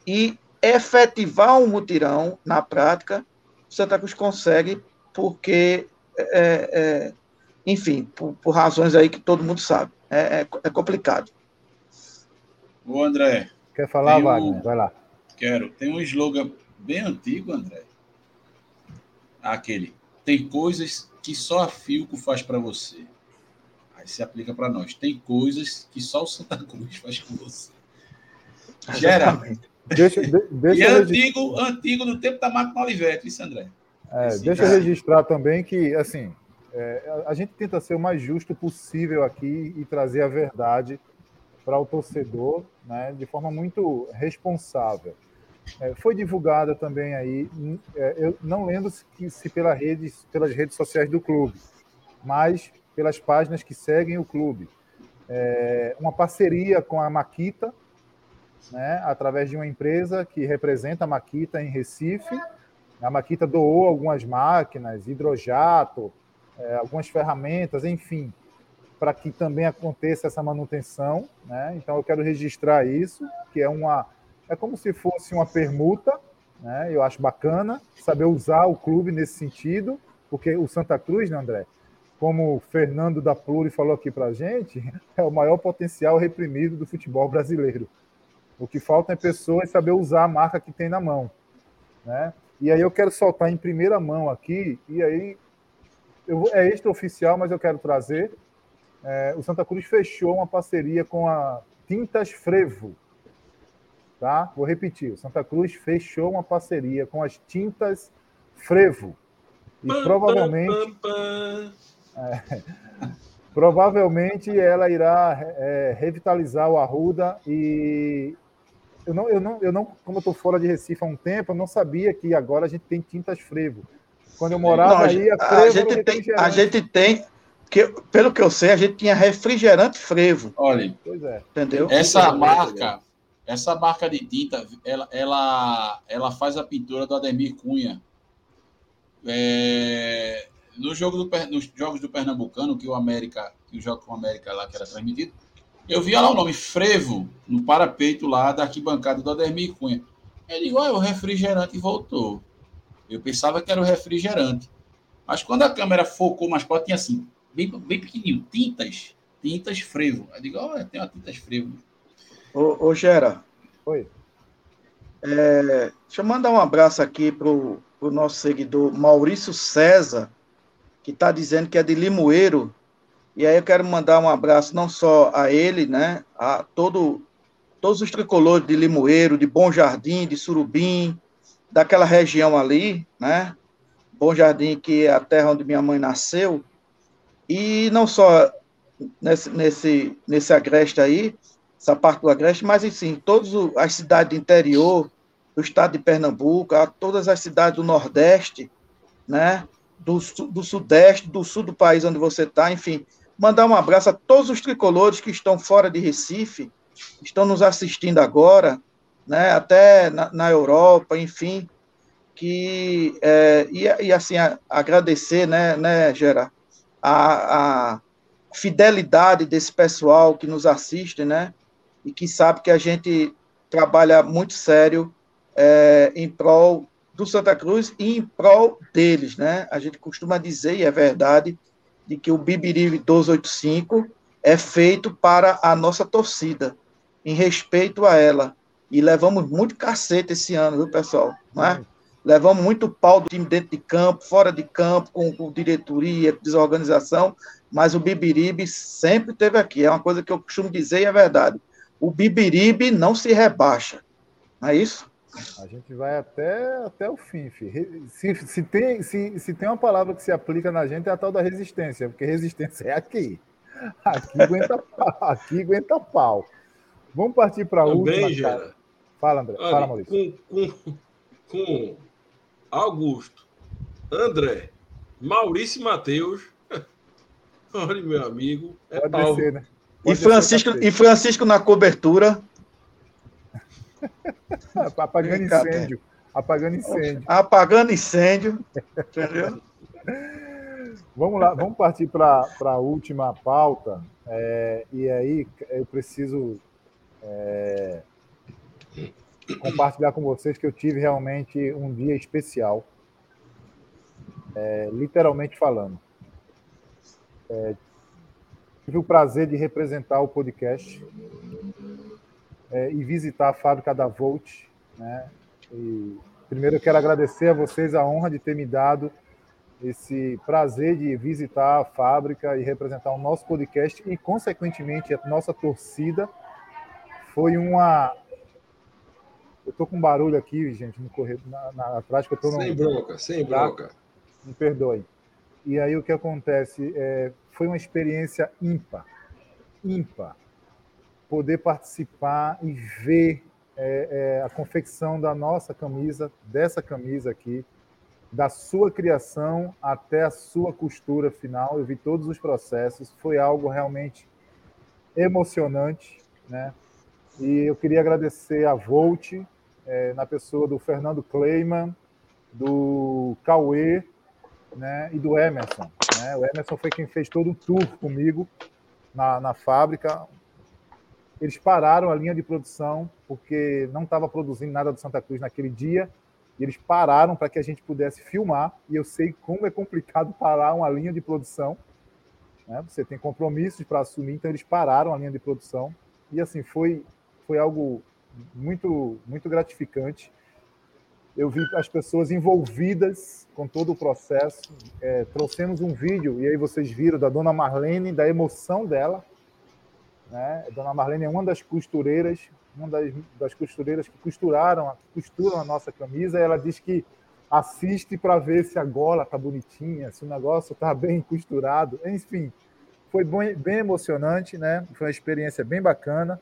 e efetivar um mutirão na prática, o Santa Cruz consegue, porque é, é, enfim, por, por, razões aí que todo mundo sabe. É, é, é complicado. Ô, André. Quer falar, Wagner? Um... Vai lá. Quero. Tem um slogan bem antigo, André. Aquele. Tem coisas que só a Filco faz para você. Aí se aplica para nós. Tem coisas que só o Santa Cruz faz com você. Gera. Deixa, deixa e é antigo, antigo do tempo da máquina Olivetti, isso, André. É, deixa eu registrar também que, assim, é, a gente tenta ser o mais justo possível aqui e trazer a verdade para o torcedor, né, de forma muito responsável. É, foi divulgada também aí, é, eu não lembro se, se pela rede, pelas redes sociais do clube, mas pelas páginas que seguem o clube. É, uma parceria com a Maquita, né, através de uma empresa que representa a Maquita em Recife. A Maquita doou algumas máquinas, hidrojato, é, algumas ferramentas, enfim, para que também aconteça essa manutenção. Né? Então, eu quero registrar isso, que é uma é como se fosse uma permuta, né? Eu acho bacana saber usar o clube nesse sentido, porque o Santa Cruz, né, André? Como o Fernando da Pluri falou aqui para a gente, é o maior potencial reprimido do futebol brasileiro. O que falta é pessoas saber usar a marca que tem na mão, né? E aí eu quero soltar em primeira mão aqui, e aí eu, é extraoficial, mas eu quero trazer. É, o Santa Cruz fechou uma parceria com a Tintas Frevo, Tá? Vou repetir: o Santa Cruz fechou uma parceria com as tintas Frevo. E pam, provavelmente. Pam, pam, é, provavelmente ela irá é, revitalizar o Arruda e eu não, eu não, eu não, como eu estou fora de Recife há um tempo, eu não sabia que agora a gente tem tintas Frevo. Quando eu morava não, aí, a, a gente tem, a gente tem, que, pelo que eu sei, a gente tinha refrigerante Frevo. Olha, pois é. Entendeu? Essa marca, essa marca de tinta, ela, ela, ela faz a pintura do Ademir Cunha. É, no jogo do, nos jogos do Pernambucano, que o América, que o jogo com o América lá que era transmitido, eu via lá o nome Frevo no parapeito lá da arquibancada do Ademir Cunha. Ele digo, olha, o refrigerante voltou. Eu pensava que era o refrigerante. Mas quando a câmera focou mais perto, tinha assim, bem, bem pequenininho, tintas, tintas Frevo. Eu digo, olha, tem uma tintas Frevo. Ô, ô Gera. Oi. É, deixa eu mandar um abraço aqui para o nosso seguidor Maurício César, que está dizendo que é de Limoeiro. E aí eu quero mandar um abraço não só a ele, né, a todo, todos os tricolores de Limoeiro, de Bom Jardim, de Surubim, daquela região ali, né? Bom Jardim, que é a terra onde minha mãe nasceu. E não só nesse, nesse, nesse agreste aí, essa parte do Agreste, mas sim, todas as cidades do interior do estado de Pernambuco, todas as cidades do Nordeste, né, do, do Sudeste, do Sul do país onde você está, enfim, mandar um abraço a todos os tricolores que estão fora de Recife, estão nos assistindo agora, né, até na, na Europa, enfim, que é, e, e, assim a, agradecer, né, né, Gera, a, a fidelidade desse pessoal que nos assiste, né, e que sabe que a gente trabalha muito sério é, em prol do Santa Cruz e em prol deles, né? A gente costuma dizer, e é verdade, de que o Bibiri 285 é feito para a nossa torcida, em respeito a ela. E levamos muito cacete esse ano, viu, pessoal? Não é? Levamos muito pau do time dentro de campo, fora de campo, com, com diretoria, desorganização, mas o Bibiribe sempre teve aqui. É uma coisa que eu costumo dizer e é verdade o Bibiribe não se rebaixa. Não é isso? A gente vai até, até o fim, filho. Se, se, tem, se, se tem uma palavra que se aplica na gente, é a tal da resistência, porque resistência é aqui. Aqui aguenta, aqui aguenta pau. Vamos partir para a última. Já. Fala, André. Olha, Fala, Maurício. Com, com, com Augusto, André, Maurício e Matheus. Olha, meu amigo. É Pode pau. Descer, né? E Francisco, e Francisco na cobertura. apagando incêndio. Apagando incêndio. Apagando incêndio. Entendeu? Vamos lá, vamos partir para a última pauta. É, e aí eu preciso é, compartilhar com vocês que eu tive realmente um dia especial, é, literalmente falando. Tive o prazer de representar o podcast é, e visitar a fábrica da Volt. Né? E, primeiro, eu quero agradecer a vocês a honra de ter me dado esse prazer de visitar a fábrica e representar o nosso podcast e, consequentemente, a nossa torcida. Foi uma. Eu estou com um barulho aqui, gente, no corredor, na, na, atrás que eu estou no. Sem bronca, sem bronca. Me perdoe. E aí o que acontece? É, foi uma experiência ímpar. Ímpar. Poder participar e ver é, é a confecção da nossa camisa, dessa camisa aqui, da sua criação até a sua costura final. Eu vi todos os processos, foi algo realmente emocionante, né? E eu queria agradecer a Volt, é, na pessoa do Fernando Kleiman, do Cauê né, e do Emerson. Né? O Emerson foi quem fez todo o tour comigo na, na fábrica. Eles pararam a linha de produção porque não estava produzindo nada do Santa Cruz naquele dia. E eles pararam para que a gente pudesse filmar. E eu sei como é complicado parar uma linha de produção. Né? Você tem compromissos para assumir, então eles pararam a linha de produção. E assim, foi, foi algo muito, muito gratificante. Eu vi as pessoas envolvidas com todo o processo. É, trouxemos um vídeo, e aí vocês viram, da dona Marlene, da emoção dela. Né? A dona Marlene é uma das costureiras, uma das, das costureiras que costuraram, costuram a nossa camisa. E ela diz que assiste para ver se a gola está bonitinha, se o negócio está bem costurado. Enfim, foi bem, bem emocionante, né? Foi uma experiência bem bacana.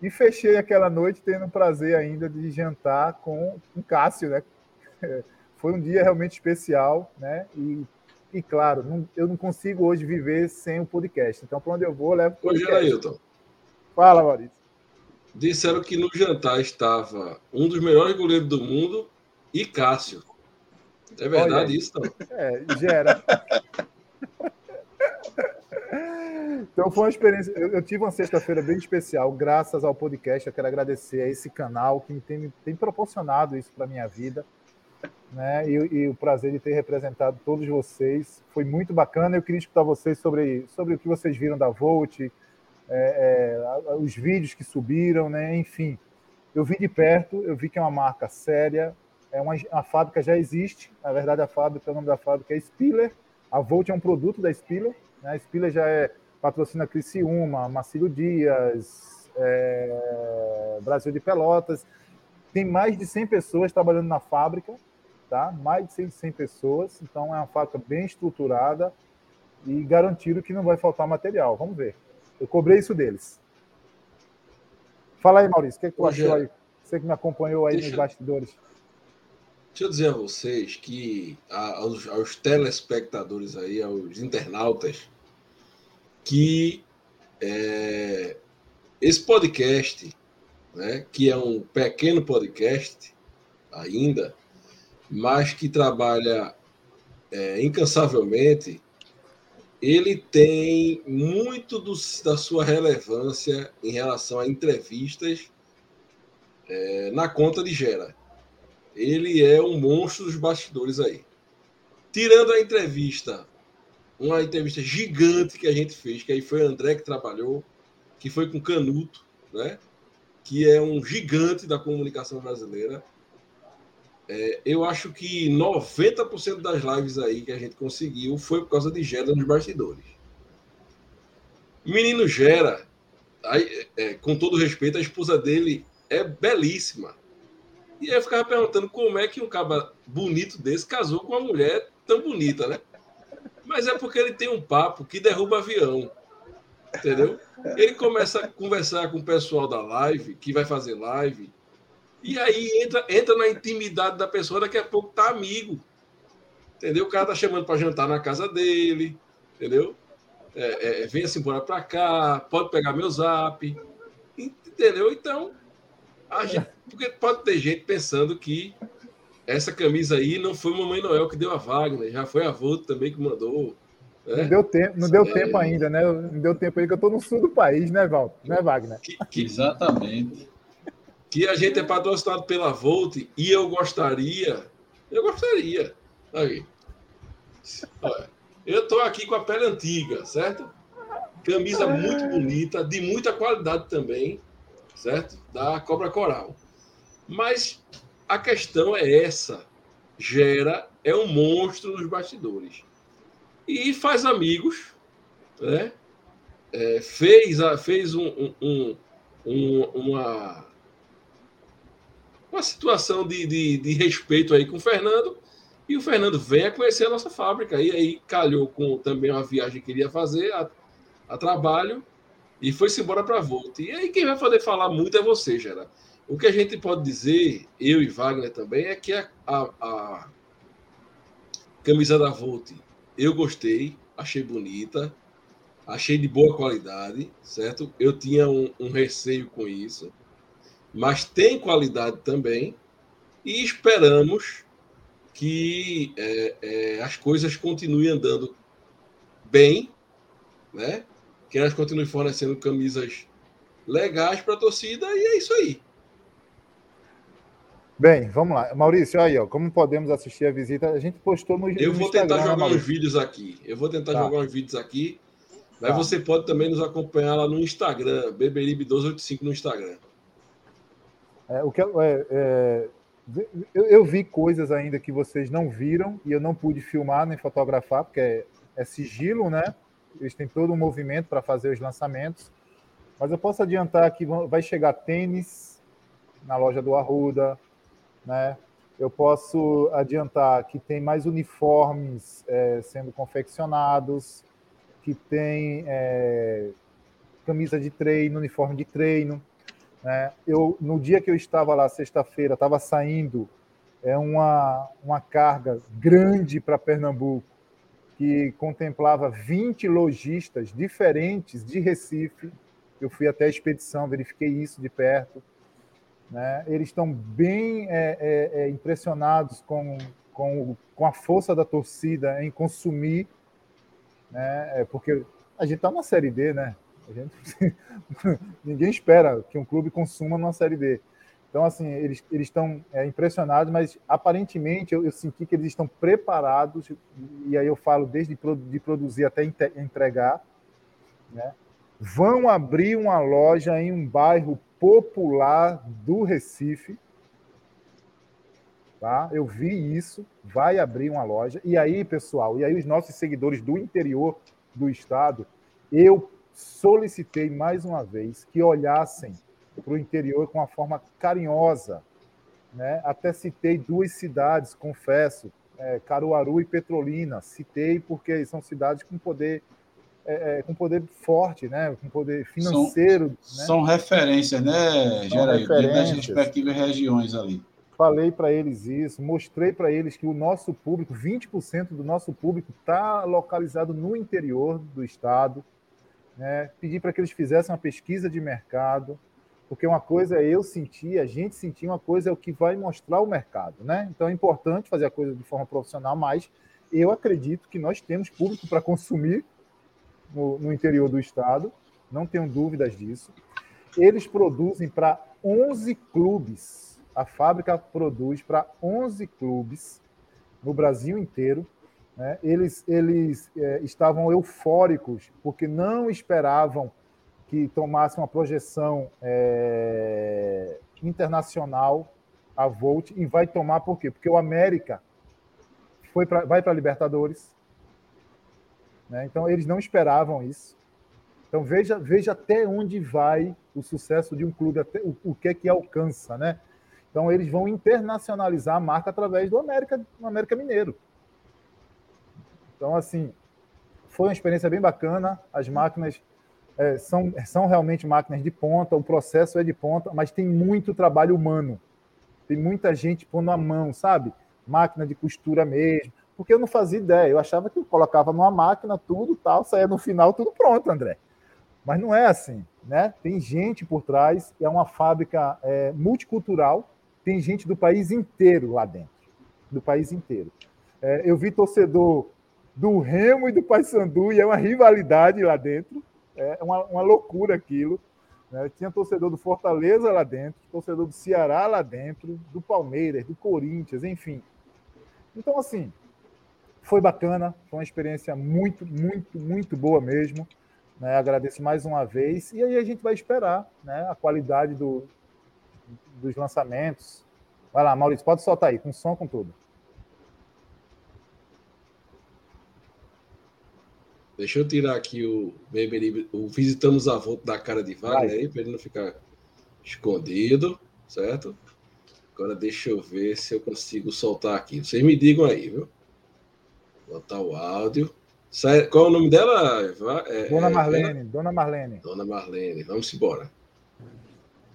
E fechei aquela noite tendo o prazer ainda de jantar com o Cássio, né? Foi um dia realmente especial, né? E, e claro, não, eu não consigo hoje viver sem o podcast. Então, para onde eu vou, eu levo o podcast. Hoje, Ailton. Fala, Maurício. Disseram que no jantar estava um dos melhores goleiros do mundo e Cássio. É verdade isso, não? É, gera. Então foi uma experiência. Eu, eu tive uma sexta-feira bem especial, graças ao podcast. Eu quero agradecer a esse canal que tem, tem proporcionado isso para minha vida. Né? E, e, o prazer de ter representado todos vocês. Foi muito bacana. Eu queria escutar vocês sobre, sobre o que vocês viram da Volt, é, é, os vídeos que subiram, né? enfim. Eu vi de perto, eu vi que é uma marca séria, é uma, a fábrica já existe. Na verdade, a fábrica, o nome da fábrica é Spiller. A Volt é um produto da Spiller. Né? A Spiller já é patrocina Criciúma, Marcílio Dias, é, Brasil de Pelotas. Tem mais de 100 pessoas trabalhando na fábrica, tá? Mais de 100 pessoas. Então é uma fábrica bem estruturada e garantido que não vai faltar material. Vamos ver. Eu cobrei isso deles. Fala aí, Maurício, o que, é que tu Ô, achou aí? Você que me acompanhou aí Deixa... nos bastidores. Deixa eu dizer a vocês que aos, aos telespectadores aí, aos internautas, que é, esse podcast, né, que é um pequeno podcast ainda, mas que trabalha é, incansavelmente, ele tem muito do, da sua relevância em relação a entrevistas é, na conta de Gera. Ele é um monstro dos bastidores aí. Tirando a entrevista uma entrevista gigante que a gente fez, que aí foi André que trabalhou, que foi com Canuto, né? que é um gigante da comunicação brasileira. É, eu acho que 90% das lives aí que a gente conseguiu foi por causa de Gera nos bastidores. Menino Gera, aí, é, com todo respeito, a esposa dele é belíssima. E aí eu ficava perguntando como é que um cara bonito desse casou com uma mulher tão bonita, né? Mas é porque ele tem um papo que derruba avião. Entendeu? Ele começa a conversar com o pessoal da live, que vai fazer live, e aí entra, entra na intimidade da pessoa, daqui a pouco tá amigo. Entendeu? O cara tá chamando para jantar na casa dele, entendeu? É, é, vem assim, embora para cá, pode pegar meu zap, entendeu? Então, gente, porque pode ter gente pensando que essa camisa aí não foi Mamãe Noel que deu a Wagner, já foi a Voto também que mandou. Né? Não deu tempo, não deu é... tempo ainda, né? Não deu tempo aí que eu estou no sul do país, né, Val? Né, Wagner? Que, que... Exatamente. Que a gente é patrocinado pela Volt e eu gostaria, eu gostaria. Aí. Olha, eu estou aqui com a pele antiga, certo? Camisa muito bonita, de muita qualidade também, certo? Da Cobra Coral. Mas a questão é essa. Gera é um monstro nos bastidores. E faz amigos, né? É, fez a, fez um, um, um, uma, uma situação de, de, de, respeito aí com o Fernando. E o Fernando vem a conhecer a nossa fábrica. E aí calhou com também uma viagem que ele ia fazer a, a trabalho. e foi-se embora para a Volt. E aí quem vai poder falar muito é você, Gerard. O que a gente pode dizer, eu e Wagner também, é que a, a, a camisa da Volt eu gostei, achei bonita, achei de boa qualidade, certo? Eu tinha um, um receio com isso, mas tem qualidade também e esperamos que é, é, as coisas continuem andando bem, né? Que elas continuem fornecendo camisas legais para a torcida e é isso aí. Bem, vamos lá. Maurício, aí, ó, como podemos assistir a visita? A gente postou no Eu vou tentar jogar uns vídeos aqui. Eu vou tentar tá. jogar uns vídeos aqui. Mas tá. você pode também nos acompanhar lá no Instagram, Beberibe1285 no Instagram. É, o que, é, é, eu, eu, vi coisas ainda que vocês não viram e eu não pude filmar nem fotografar, porque é, é sigilo, né? Eles têm todo um movimento para fazer os lançamentos. Mas eu posso adiantar que vai chegar tênis na loja do Arruda, né? Eu posso adiantar que tem mais uniformes é, sendo confeccionados, que tem é, camisa de treino, uniforme de treino. Né? Eu, no dia que eu estava lá, sexta-feira, estava saindo é uma, uma carga grande para Pernambuco, que contemplava 20 lojistas diferentes de Recife. Eu fui até a expedição, verifiquei isso de perto. Né? Eles estão bem é, é, é, impressionados com, com, com a força da torcida em consumir, né? É, porque a gente está na Série D, né? Gente, ninguém espera que um clube consuma numa Série D. Então, assim, eles estão é, impressionados, mas aparentemente eu, eu, senti que eles estão preparados, e aí eu falo desde de produzir até entregar, né? vão abrir uma loja em um bairro popular do Recife. Tá? Eu vi isso, vai abrir uma loja. E aí, pessoal, e aí os nossos seguidores do interior do estado, eu solicitei mais uma vez que olhassem para o interior com uma forma carinhosa. Né? Até citei duas cidades, confesso, é, Caruaru e Petrolina. Citei porque são cidades com poder é, é, com poder forte, né? com poder financeiro. São, né? são referências, né, Geraí? Das respectivas regiões ali. Falei para eles isso, mostrei para eles que o nosso público, 20% do nosso público está localizado no interior do estado. Né? Pedi para que eles fizessem uma pesquisa de mercado, porque uma coisa é eu sentir, a gente sentir, uma coisa é o que vai mostrar o mercado. Né? Então é importante fazer a coisa de forma profissional, mas eu acredito que nós temos público para consumir no, no interior do estado, não tenho dúvidas disso. Eles produzem para 11 clubes. A fábrica produz para 11 clubes no Brasil inteiro. Né? Eles, eles é, estavam eufóricos porque não esperavam que tomasse uma projeção é, internacional a Volt e vai tomar por quê? Porque o América foi pra, vai para a Libertadores, né? Então, eles não esperavam isso. Então, veja, veja até onde vai o sucesso de um clube, até o, o que é que alcança. Né? Então, eles vão internacionalizar a marca através do América, do América Mineiro. Então, assim, foi uma experiência bem bacana. As máquinas é, são, são realmente máquinas de ponta, o processo é de ponta, mas tem muito trabalho humano. Tem muita gente pondo a mão, sabe? Máquina de costura mesmo porque eu não fazia ideia. Eu achava que eu colocava numa máquina tudo tal, saía no final tudo pronto, André. Mas não é assim, né? Tem gente por trás, é uma fábrica é, multicultural, tem gente do país inteiro lá dentro, do país inteiro. É, eu vi torcedor do Remo e do Paysandu, e é uma rivalidade lá dentro, é uma, uma loucura aquilo. Né? Tinha torcedor do Fortaleza lá dentro, torcedor do Ceará lá dentro, do Palmeiras, do Corinthians, enfim. Então, assim, foi bacana, foi uma experiência muito, muito, muito boa mesmo. Né? Agradeço mais uma vez. E aí a gente vai esperar né? a qualidade do, dos lançamentos. Vai lá, Maurício, pode soltar aí, com som, com tudo. Deixa eu tirar aqui o Beberibe, o Visitamos a Volta da cara de Wagner aí, para ele não ficar escondido, certo? Agora deixa eu ver se eu consigo soltar aqui. Vocês me digam aí, viu? Botar o áudio. Qual é o nome dela? É, Dona é, Marlene. É... Dona Marlene. Dona Marlene. Vamos embora.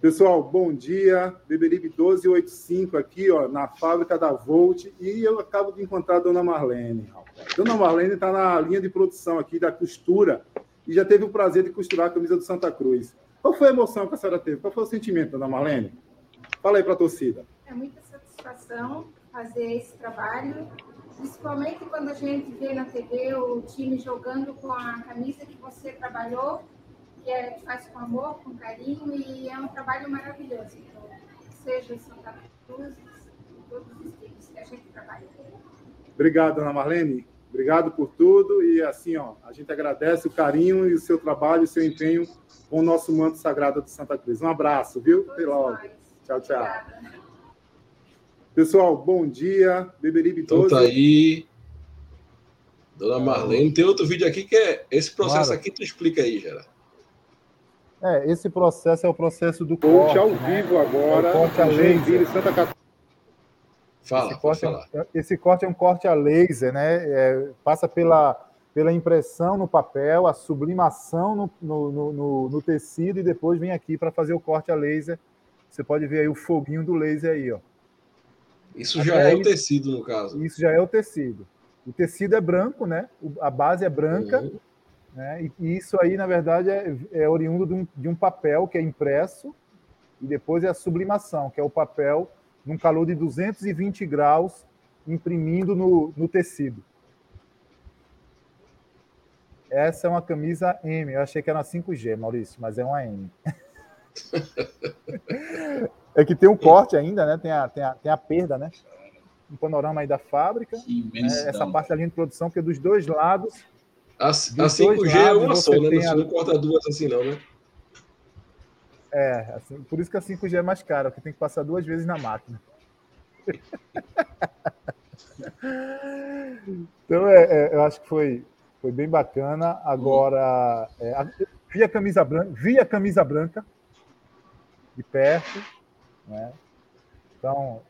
Pessoal, bom dia. Beberibe 1285 aqui, ó, na fábrica da Volt. E eu acabo de encontrar a Dona Marlene. Dona Marlene está na linha de produção aqui da costura e já teve o prazer de costurar a camisa do Santa Cruz. Qual foi a emoção que a senhora teve? Qual foi o sentimento, Dona Marlene? Fala aí para a torcida. É muita satisfação fazer esse trabalho principalmente quando a gente vê na TV o time jogando com a camisa que você trabalhou, que é, faz com amor, com carinho, e é um trabalho maravilhoso. Então, seja em Santa Cruz, em todos os times que a gente trabalha. Obrigado, Ana Marlene. Obrigado por tudo. E assim, ó, a gente agradece o carinho e o seu trabalho, o seu empenho com o nosso manto sagrado de Santa Cruz. Um abraço, viu? Até logo. Tchau, tchau. Obrigada. Pessoal, bom dia. Beberibe 12. Então tá aí. Dona Marlene, tem outro vídeo aqui que é esse processo claro. aqui, tu explica aí, Gerard. É, esse processo é o processo do corte. ao né? vivo agora. É corte a laser. Santa Catarina. Fala, esse corte, é, esse corte é um corte a laser, né? É, passa pela, pela impressão no papel, a sublimação no, no, no, no tecido e depois vem aqui para fazer o corte a laser. Você pode ver aí o foguinho do laser aí, ó. Isso já é o tecido, no caso. Isso já é o tecido. O tecido é branco, né? A base é branca. Uhum. Né? E isso aí, na verdade, é, é oriundo de um, de um, papel que é impresso e depois é a sublimação, que é o papel num calor de 220 graus imprimindo no, no tecido. Essa é uma camisa M. Eu achei que era uma 5G, Maurício, mas é uma M. É que tem um corte ainda, né? Tem a, tem a, tem a perda, né? Um panorama aí da fábrica. É, essa parte da linha de produção, que é dos dois lados. A, a 5G é uma só, né? Não, a... não corta duas assim, não, né? É, assim, por isso que a 5G é mais cara, porque tem que passar duas vezes na máquina. então, é, é, eu acho que foi, foi bem bacana. Agora, é, vi a camisa branca, vi a camisa branca de perto. Né? Então,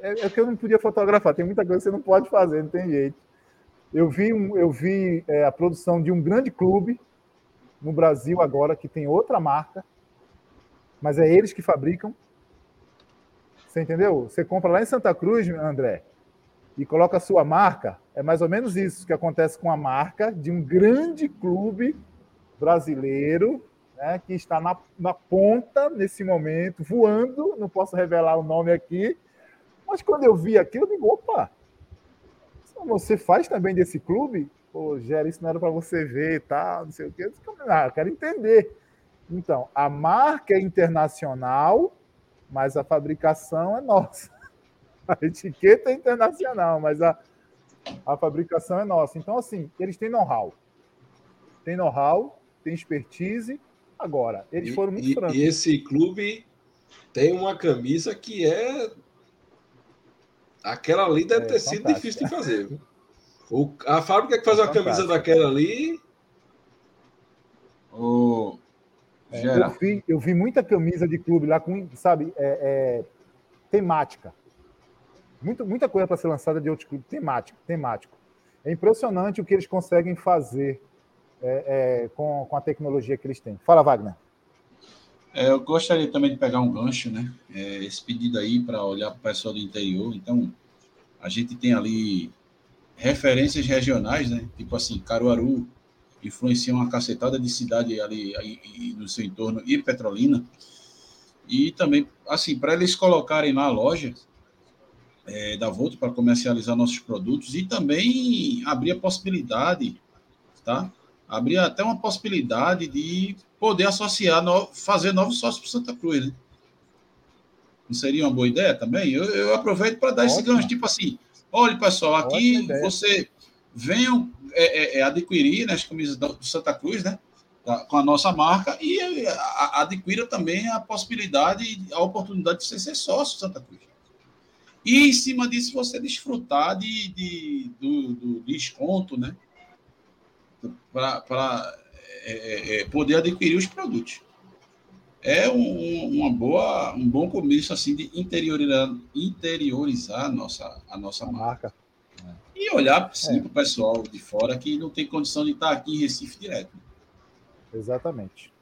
é, é que eu não podia fotografar, tem muita coisa que você não pode fazer, não tem jeito. Eu vi, um, eu vi é, a produção de um grande clube no Brasil agora, que tem outra marca, mas é eles que fabricam. Você entendeu? Você compra lá em Santa Cruz, André, e coloca a sua marca. É mais ou menos isso que acontece com a marca de um grande clube brasileiro né, que está na, na ponta nesse momento, voando, não posso revelar o nome aqui, mas quando eu vi aquilo, eu digo, opa, você faz também desse clube? Pô, Gera, isso não era para você ver e tal, não sei o quê. Eu disse, ah, eu quero entender. Então, a marca é internacional, mas a fabricação é nossa. A etiqueta é internacional, mas a, a fabricação é nossa. Então, assim, eles têm know-how. Tem know-how, tem expertise, Agora, eles foram muito e, francos. E esse clube tem uma camisa que é. Aquela ali deve é, ter sido difícil de fazer. Viu? O, a fábrica que faz é uma camisa daquela ali. Oh, é, eu, vi, eu vi muita camisa de clube lá com, sabe, é, é temática. Muito, muita coisa para ser lançada de outros clubes, temático, temático. É impressionante o que eles conseguem fazer é, é, com, com a tecnologia que eles têm. Fala, Wagner. É, eu gostaria também de pegar um gancho, né? É, esse pedido aí para olhar para o pessoal do interior. Então, a gente tem ali referências regionais, né? Tipo assim, Caruaru influencia uma cacetada de cidade ali, no seu entorno e Petrolina. E também, assim, para eles colocarem na loja é, da Volta para comercializar nossos produtos e também abrir a possibilidade, tá? Abrir até uma possibilidade de poder associar, no, fazer novos sócios para Santa Cruz, né? Não seria uma boa ideia também? Eu, eu aproveito para dar Ótimo. esse gancho, tipo assim, olha, pessoal, aqui você venham é, é, é, adquirir né, as camisas do Santa Cruz, né? Com a nossa marca e adquira também a possibilidade, a oportunidade de você ser sócio Santa Cruz. E em cima disso você desfrutar de, de do, do desconto, né? Para é, é, é, poder adquirir os produtos. É um, uma boa, um bom começo assim de interiorizar, interiorizar a nossa, a nossa a marca. marca. E olhar sim, é. para o pessoal de fora que não tem condição de estar aqui em Recife direto. Exatamente.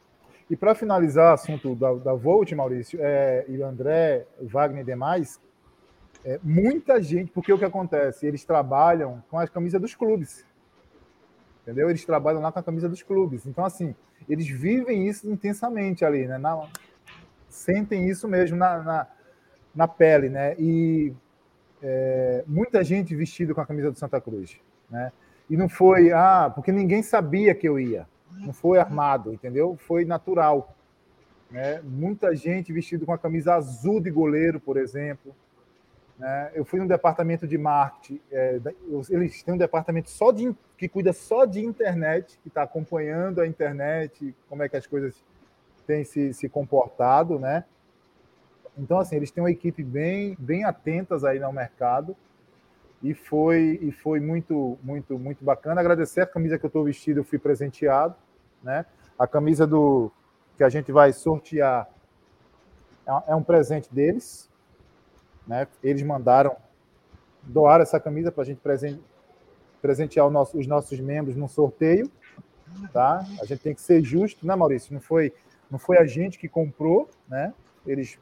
E para finalizar o assunto da, da Volt, Maurício, é, e o André, o Wagner e demais, é, muita gente, porque o que acontece? Eles trabalham com as camisas dos clubes. Entendeu? Eles trabalham lá com a camisa dos clubes. Então, assim, eles vivem isso intensamente ali, né? Na, sentem isso mesmo na, na, na pele, né? E é, muita gente vestida com a camisa do Santa Cruz, né? E não foi, ah, porque ninguém sabia que eu ia. Não foi armado, entendeu? Foi natural. Né? Muita gente vestida com a camisa azul de goleiro, por exemplo. Né? Eu fui no departamento de marketing, é, eles têm um departamento só de, que cuida só de internet, que está acompanhando a internet, como é que as coisas têm se, se comportado, né? Então, assim, eles têm uma equipe bem, bem atentas aí no mercado e foi, e foi muito, muito, muito bacana. Agradecer a camisa que eu estou vestido, eu fui presenteado, né? A camisa do que a gente vai sortear é, é um presente deles, né? Eles mandaram doar essa camisa para a gente presentear nosso, os nossos membros num sorteio. Tá? A gente tem que ser justo, né, Maurício? Não foi, não foi a gente que comprou, né? Eles,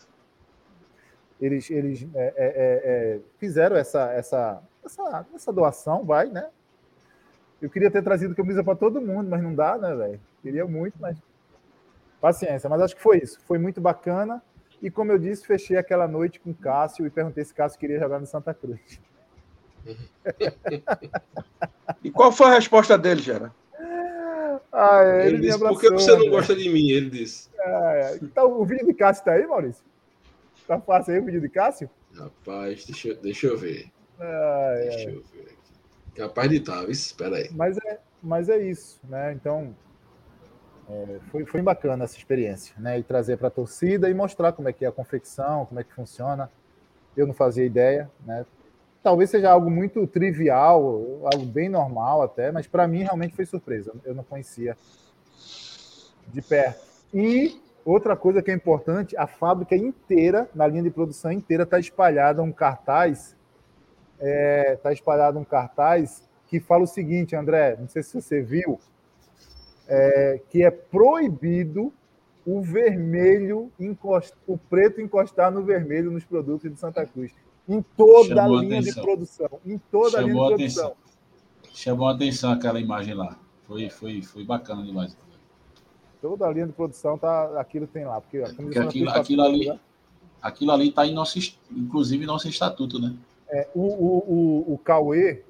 eles, eles é, é, é, é fizeram essa, essa, essa, essa doação, vai, né? Eu queria ter trazido camisa para todo mundo, mas não dá, né, velho? Queria muito, mas paciência. Mas acho que foi isso. Foi muito bacana. E como eu disse, fechei aquela noite com o Cássio e perguntei se Cássio queria jogar no Santa Cruz. e qual foi a resposta dele, Gera? Ah, ele, ele disse, abraçou, por que você não né? gosta de mim? Ele disse. É, então, o vídeo de Cássio está aí, Maurício? Tá fácil aí o vídeo de Cássio? Rapaz, deixa, deixa eu ver. Ah, deixa é. eu ver aqui. Capaz de estar, tá, espera aí. Mas é, mas é isso, né? Então, é, foi, foi bacana essa experiência, né? E trazer para a torcida e mostrar como é que é a confecção, como é que funciona. Eu não fazia ideia, né? Talvez seja algo muito trivial, algo bem normal até, mas para mim realmente foi surpresa. Eu não conhecia de perto. E outra coisa que é importante, a fábrica inteira, na linha de produção inteira, está espalhada um cartaz, está é, tá espalhado um cartaz que fala o seguinte, André, não sei se você viu, é, que é proibido o vermelho encost... o preto encostar no vermelho nos produtos de Santa Cruz. Em toda Chamou a linha atenção. de produção. Em toda Chamou a linha de atenção. produção. Chamou a atenção aquela imagem lá. Foi, foi, foi bacana demais. Toda a linha de produção tá, aquilo tem lá. Porque, porque aquilo, aquilo, ali, né? aquilo ali está em nosso, inclusive, nosso estatuto, né? É, o, o, o, o Cauê,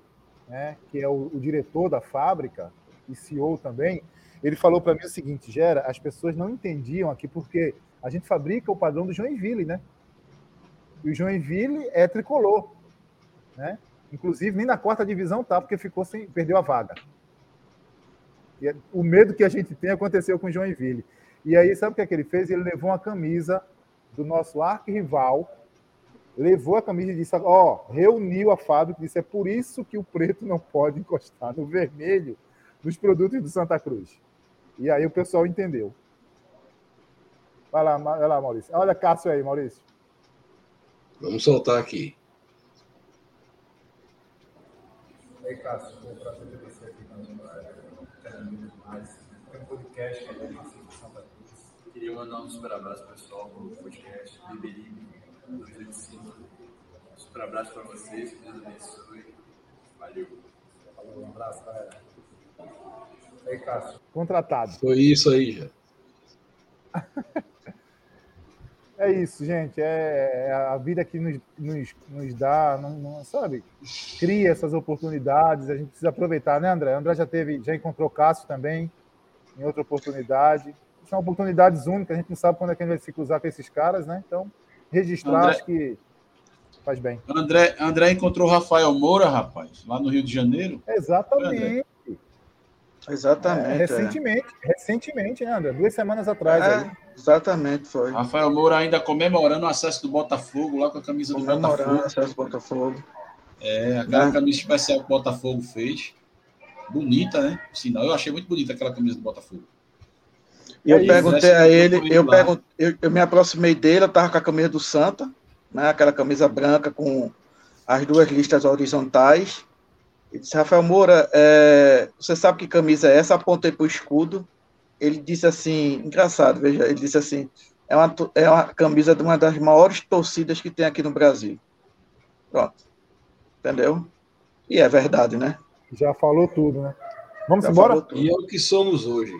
né, que é o, o diretor da fábrica e CEO também, ele falou para mim o seguinte, Gera, as pessoas não entendiam aqui porque a gente fabrica o padrão do Joinville, né? E o Joinville é tricolor, né? Inclusive, nem na quarta divisão tá, porque ficou sem, perdeu a vaga. E é, o medo que a gente tem aconteceu com o Joinville. E aí, sabe o que, é que ele fez? Ele levou uma camisa do nosso arquirrival, levou a camisa e disse: Ó, oh, reuniu a fábrica e disse: é por isso que o preto não pode encostar no vermelho dos produtos do Santa Cruz. E aí o pessoal entendeu. Vai lá, vai lá, Maurício. Olha Cássio aí, Maurício. Vamos soltar aqui. Ei, Cássio, foi um prazer ter você aqui. Mais um podcast falando de Santa Cruz. Queria mandar um super abraço pessoal para o podcast Beberibe 285. Um super abraço para vocês, que Deus abençoe. Valeu. Falou, um abraço, galera. Aí, Cássio. Contratado. Foi isso aí, já. é isso, gente. É, é a vida que nos, nos, nos dá, não, não, sabe? Cria essas oportunidades. A gente precisa aproveitar, né, André? André já teve, já encontrou Cássio também em outra oportunidade. São oportunidades únicas. A gente não sabe quando é que a gente vai se cruzar com esses caras, né? Então, registrar, André... acho que faz bem. André, André encontrou Rafael Moura, rapaz, lá no Rio de Janeiro. Exatamente. Exatamente. É, recentemente, é. recentemente, né, André? Duas semanas atrás. É, exatamente, foi. Rafael Moura ainda comemorando o acesso do Botafogo, lá com a camisa do Botafogo. o acesso do Botafogo. É, aquela é. camisa especial que o Botafogo fez. Bonita, né? Sinal, eu achei muito bonita aquela camisa do Botafogo. E eu perguntei a ele, eu, perguntei, eu, eu, me aproximei dele, eu estava com a camisa do Santa, né, aquela camisa branca com as duas listas horizontais. Ele disse, Rafael Moura, é, você sabe que camisa é essa? Apontei para o escudo. Ele disse assim, engraçado, veja, ele disse assim, é uma, é uma camisa de uma das maiores torcidas que tem aqui no Brasil. Pronto. Entendeu? E é verdade, né? Já falou tudo, né? Vamos Já embora? E é o que somos hoje.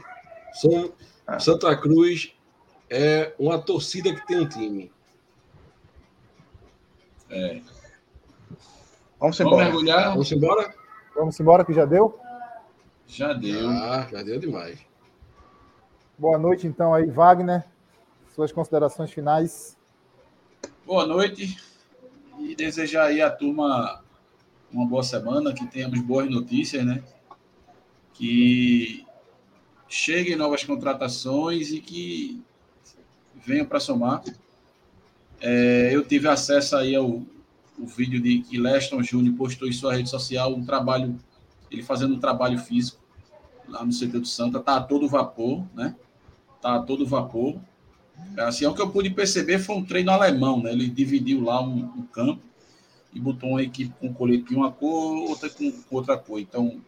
Somos, ah. Santa Cruz é uma torcida que tem um time. É. Vamos embora. Vamos mergulhar? Vamos embora? Vamos embora que já deu? Já deu. Ah, já deu demais. Boa noite, então, aí, Wagner. Suas considerações finais. Boa noite. E desejar aí a turma uma boa semana, que tenhamos boas notícias, né? Que cheguem novas contratações e que venham para somar. É, eu tive acesso aí ao, o vídeo de que Leston Júnior postou em sua rede social um trabalho, ele fazendo um trabalho físico lá no CT do Santa, tá a todo vapor, né? Tá a todo vapor. Assim, é o que eu pude perceber foi um treino alemão, né? Ele dividiu lá um, um campo e botou uma equipe com colete de uma cor, outra com outra cor. Então,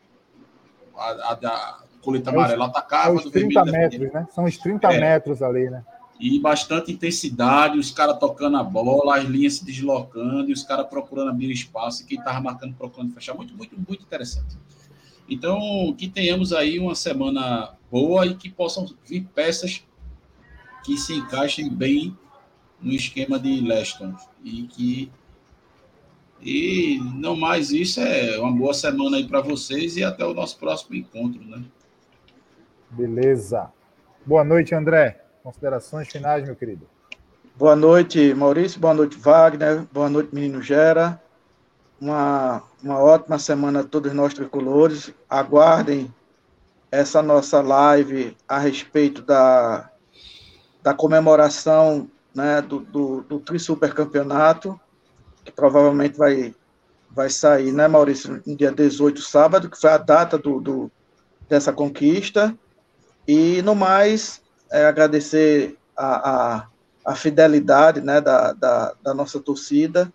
a, a, a colete amarela atacava, é os 30 metros, né? São os 30 é. metros ali, né? E bastante intensidade, os caras tocando a bola, as linhas se deslocando, e os caras procurando abrir espaço, e quem estava marcando procurando fechar. Muito, muito, muito interessante. Então, que tenhamos aí uma semana boa e que possam vir peças que se encaixem bem no esquema de Leston. E que. E não mais isso, é uma boa semana aí para vocês e até o nosso próximo encontro, né? Beleza. Boa noite, André. Considerações finais, meu querido. Boa noite, Maurício. Boa noite, Wagner. Boa noite, menino Gera. Uma, uma ótima semana a todos nós tricolores. Aguardem essa nossa live a respeito da, da comemoração né, do, do, do Tri Super Campeonato, que provavelmente vai, vai sair, né, Maurício, no dia 18, sábado, que foi a data do, do dessa conquista. E, no mais, é, agradecer a, a, a, fidelidade né, da, da, da, nossa torcida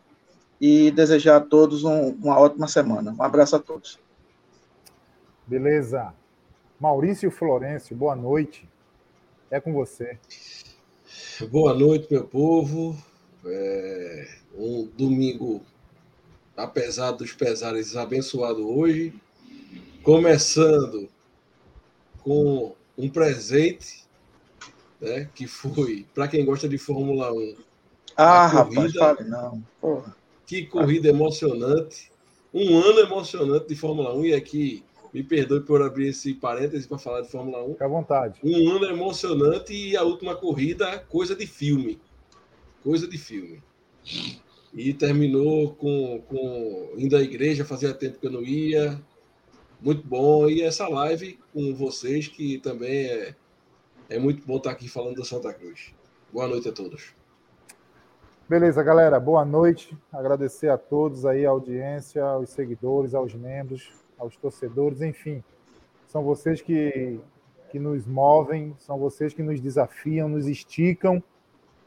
e desejar a todos um, uma ótima semana. Um abraço a todos. Beleza. Maurício Florencio, boa noite. É com você. Boa noite, meu povo. É um domingo, apesar dos pesares, abençoado hoje. Começando com um presente né? Que foi, para quem gosta de Fórmula 1. Ah, corrida, rapaz, fale não. Porra. Que corrida emocionante. Um ano emocionante de Fórmula 1. E aqui, me perdoe por abrir esse parêntese para falar de Fórmula 1. Fique à vontade. Um ano emocionante e a última corrida, coisa de filme. Coisa de filme. E terminou com, com indo à igreja, fazia tempo que eu não ia. Muito bom. E essa live com vocês, que também é é muito bom estar aqui falando do Santa Cruz. Boa noite a todos. Beleza, galera. Boa noite. Agradecer a todos aí, a audiência, aos seguidores, aos membros, aos torcedores, enfim. São vocês que, que nos movem, são vocês que nos desafiam, nos esticam,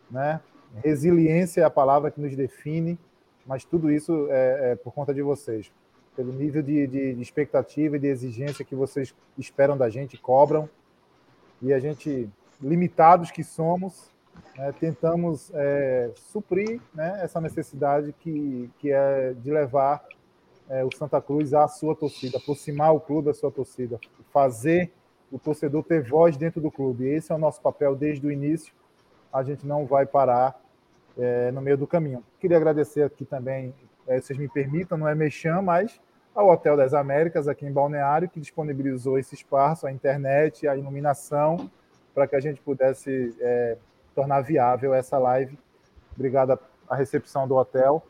né? Resiliência é a palavra que nos define, mas tudo isso é, é por conta de vocês, pelo nível de, de, de expectativa e de exigência que vocês esperam da gente, cobram e a gente, limitados que somos, né, tentamos é, suprir né, essa necessidade que, que é de levar é, o Santa Cruz à sua torcida, aproximar o clube da sua torcida, fazer o torcedor ter voz dentro do clube. Esse é o nosso papel desde o início. A gente não vai parar é, no meio do caminho. Queria agradecer aqui também, é, vocês me permitam, não é mexam, mas ao Hotel das Américas, aqui em Balneário, que disponibilizou esse espaço, a internet, a iluminação, para que a gente pudesse é, tornar viável essa live. Obrigado à recepção do hotel.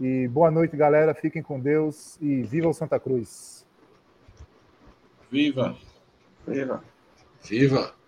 E boa noite, galera. Fiquem com Deus e viva o Santa Cruz. Viva! Viva! Viva!